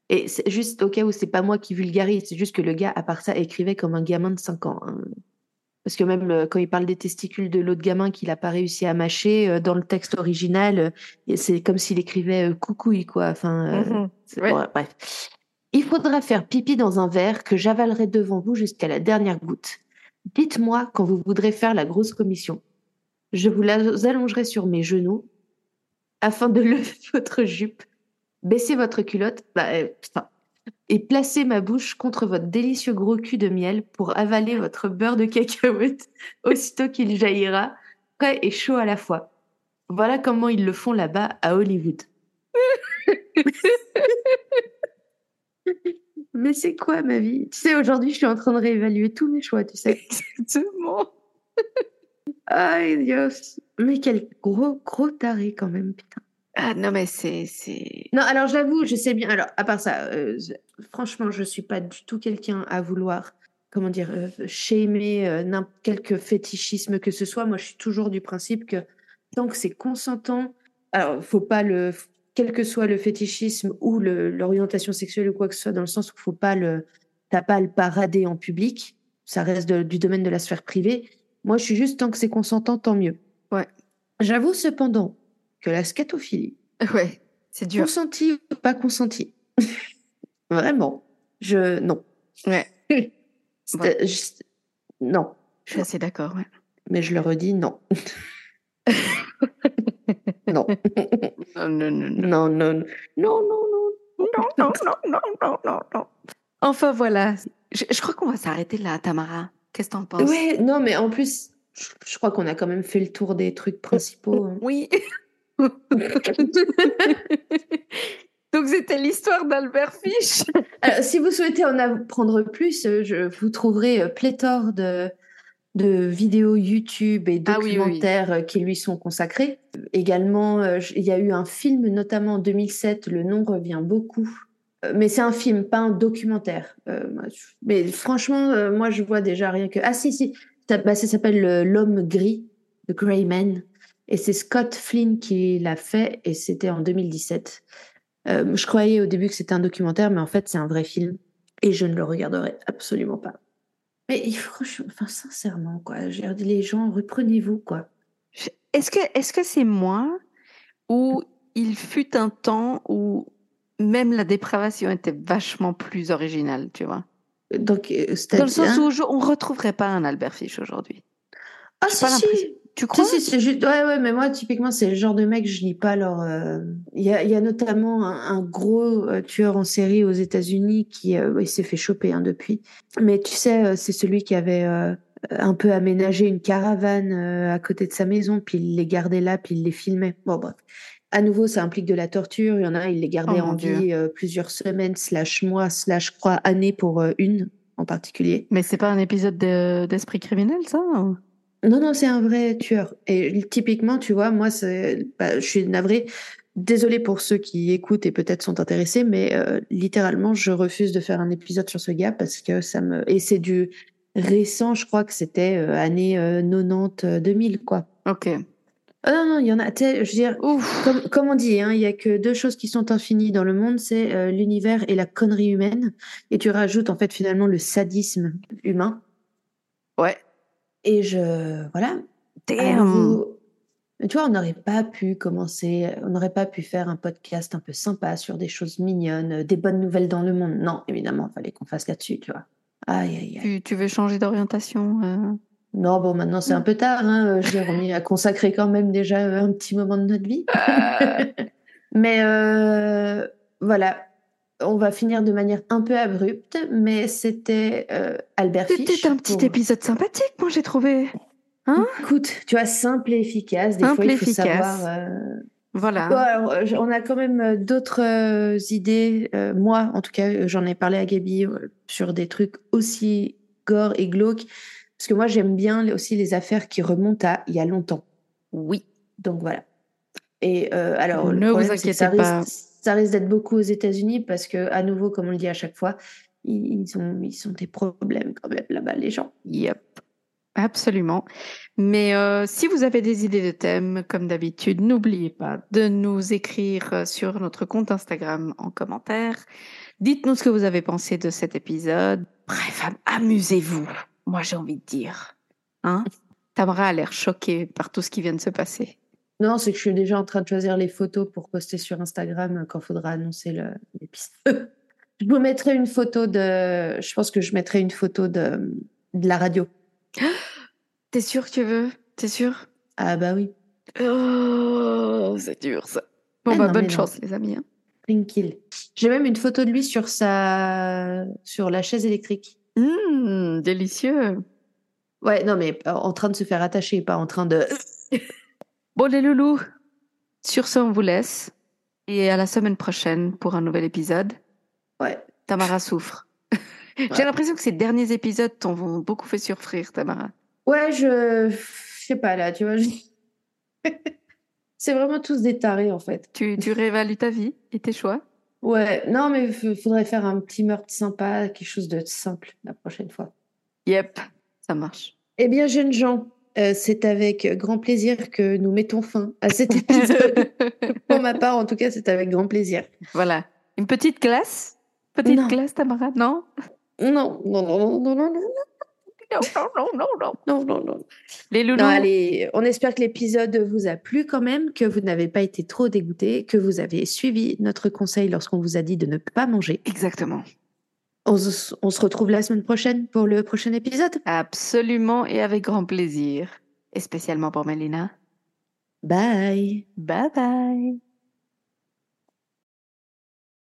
Et c'est juste au cas où c'est pas moi qui vulgarise, c'est juste que le gars, à part ça, écrivait comme un gamin de 5 ans. Hein. Parce que même euh, quand il parle des testicules de l'autre gamin qu'il n'a pas réussi à mâcher, euh, dans le texte original, euh, c'est comme s'il écrivait coucouille, quoi. Enfin, mm-hmm. bref. Il faudra faire pipi dans un verre que j'avalerai devant vous jusqu'à la dernière goutte. Dites-moi quand vous voudrez faire la grosse commission. Je vous allongerai sur mes genoux afin de [laughs] lever votre jupe, baisser votre culotte. Bah, et placer ma bouche contre votre délicieux gros cul de miel pour avaler votre beurre de cacahuète [laughs] aussitôt qu'il jaillira, prêt et chaud à la fois. Voilà comment ils le font là-bas à Hollywood. [laughs] Mais c'est quoi ma vie? Tu sais, aujourd'hui, je suis en train de réévaluer tous mes choix, tu sais. Exactement. [laughs] Aïe, Dios. Mais quel gros, gros taré quand même, putain. Ah non, mais c'est. Non, alors j'avoue, je sais bien. Alors, à part ça, euh, franchement, je suis pas du tout quelqu'un à vouloir, comment dire, euh, shamer euh, quelque fétichisme que ce soit. Moi, je suis toujours du principe que tant que c'est consentant, alors, faut pas le. Quel que soit le fétichisme ou l'orientation sexuelle ou quoi que ce soit, dans le sens où faut pas le. T'as pas le parader en public. Ça reste du domaine de la sphère privée. Moi, je suis juste tant que c'est consentant, tant mieux. Ouais. J'avoue cependant la scatophilie. [laughs] Ouais, c'est dur. Consenti ou pas consenti? [laughs] Vraiment. Je. Non. Ouais. [laughs] Non. Je suis assez d'accord, ouais. Mais je le redis, non. non. non. Non, non, non. Non, non, non, non. Non, non, non, non, non. Enfin, voilà. Je, crois qu'on va s'arrêter là, Tamara. Qu'est-ce que t'en penses? Ouais, non, mais en plus, je, crois qu'on a quand même fait le tour des trucs principaux. Hein. Oui. [laughs] Donc c'était l'histoire d'Albert Fish. Alors, si vous souhaitez en apprendre plus, euh, je, vous trouverez euh, pléthore de, de vidéos YouTube et Ah oui, oui, oui. documentaires euh, qui lui sont consacrés. Également, euh, il y a eu un film, notamment en 2007, le nom revient beaucoup. Euh, Mais c'est un film, pas un documentaire. Euh, mais franchement, euh, moi, je vois déjà rien que... Ah si, si, ça, bah, ça s'appelle euh, L'homme gris, The Grey Man. Et c'est Scott Flynn qui l'a fait, et c'était en 2017. Euh, je croyais au début que c'était un documentaire, mais en fait, c'est un vrai film. Et je ne le regarderai absolument pas. Mais faut, enfin, sincèrement, quoi. Je dire, les gens, reprenez-vous, quoi. Est-ce que est-ce que c'est moi ou il fut un temps où même la dépravation était vachement plus originale, tu vois? Donc, euh, Dans le sens où on retrouverait pas un Albert Fish aujourd'hui. Ah, si, si. Tu Si, crois si, c'est juste. Ouais, ouais, mais moi, typiquement, c'est le genre de mec, je lis pas leur. euh, Il y, a, il y a notamment un, un gros euh, tueur en série aux États-Unis qui euh, il s'est fait choper hein, depuis. Mais tu sais, euh, c'est celui qui avait euh, un peu aménagé une caravane euh, à côté de sa maison, puis il les gardait là, puis il les filmait. Bon, bref. À nouveau, ça implique de la torture. Il y en a, il les gardait Oh, en vie euh, plusieurs semaines, slash mois, slash, je crois, années pour euh, une en particulier. Mais c'est pas un épisode de- d'esprit criminel, ça ou Non, non, c'est un vrai tueur. Et typiquement, tu vois, moi, bah, je suis navrée. Désolée pour ceux qui écoutent et peut-être sont intéressés, mais euh, littéralement, je refuse de faire un épisode sur ce gars parce que ça me. Et c'est du récent, je crois que c'était euh, années euh, 90-2000, quoi. Ok. Ah non, non, il y en a. Je veux dire, Ouf. comme, comme on dit, hein, il y a que deux choses qui sont infinies dans le monde, c'est euh, l'univers et la connerie humaine. Et tu rajoutes en fait finalement le sadisme humain. Ouais. Et je, voilà, à Damn. nouveau, tu vois, on n'aurait pas pu commencer, on n'aurait pas pu faire un podcast un peu sympa sur des choses mignonnes, euh, des bonnes nouvelles dans le monde. Non, évidemment, il fallait qu'on fasse là-dessus, tu vois. Aïe, aïe, aïe. Tu, tu veux changer d'orientation euh? Non, bon, maintenant c'est un peu tard, hein. Dire, on y a consacré quand même déjà euh, un petit moment de notre vie. [laughs] Mais euh, voilà, on va finir de manière un peu abrupte, mais c'était euh, Albert Fish. C'était un petit pour- épisode sympathique, moi j'ai trouvé. Hein? Écoute, tu vois, simple et efficace. Des Simple fois, et il faut efficace. savoir. euh, Voilà. Bon, alors, euh, on a quand même euh, d'autres euh, idées. euh, moi, en tout cas, j'en ai parlé à Gabi sur des trucs aussi gore et glauques. Parce que moi, j'aime bien aussi les affaires qui remontent à il y a longtemps. Oui. Donc voilà. Et euh, alors, Ne vous inquiétez pas. risque, ça risque d'être beaucoup aux États-Unis parce que, à nouveau, comme on le dit à chaque fois, ils, ont, des problèmes quand même là-bas, les gens. Yep. Absolument. Mais euh, si vous avez des idées de thèmes, comme d'habitude, n'oubliez pas de nous écrire euh, sur notre compte Instagram en commentaire. Dites-nous ce que vous avez pensé de cet épisode. Bref, am- amusez-vous. Moi, j'ai envie de dire. Hein? Tamara a l'air choquée par tout ce qui vient de se passer. Non, c'est que je suis déjà en train de choisir les photos pour poster sur Instagram quand faudra annoncer l'épisode. [laughs] je vous mettrai une photo de. Je pense que je mettrai une photo de, de la radio. [gasps] T'es sûr que tu veux? T'es sûr? Ah bah oui, Oh, c'est dur ça. Bon, Ah bah, non, bonne non. chance, les amis. hein. tranquille. J'ai même une photo de lui sur sa sur la chaise électrique. Mmh, délicieux. Ouais, non mais euh, en train de se faire attacher, pas en train de. [laughs] Bon, les loulous, sur ce, on vous laisse. Et à la semaine prochaine pour un nouvel épisode. Ouais. Tamara souffre. [laughs] J'ai l'impression que ces derniers épisodes t'ont beaucoup fait souffrir, Tamara. Ouais, je. Je sais pas là, tu vois. je- [laughs] C'est vraiment tous des tarés en fait. Tu, tu réévalues ta vie et tes choix? Ouais, non mais il faudrait faire un petit meurtre sympa, quelque chose de simple la prochaine fois. Yep, ça marche. Eh bien, jeunes gens, euh, c'est avec grand plaisir que nous mettons fin à cet [laughs] épisode. [laughs] Pour ma part, en tout cas, c'est avec grand plaisir. voilà. Une petite glace? Petite Non. glace, Tamara? Non? Non, non, non, non, non, non, non, Non, non, non, non, non. non, non, non. Les loulous? Non, allez, on espère que l'épisode vous a plu quand même, que vous n'avez pas été trop dégoûté, que vous avez suivi notre conseil lorsqu'on vous a dit de ne pas manger. Exactement. On se, on se retrouve la semaine prochaine pour le prochain épisode. Absolument et avec grand plaisir. Et spécialement pour Mélina. Bye. Bye bye.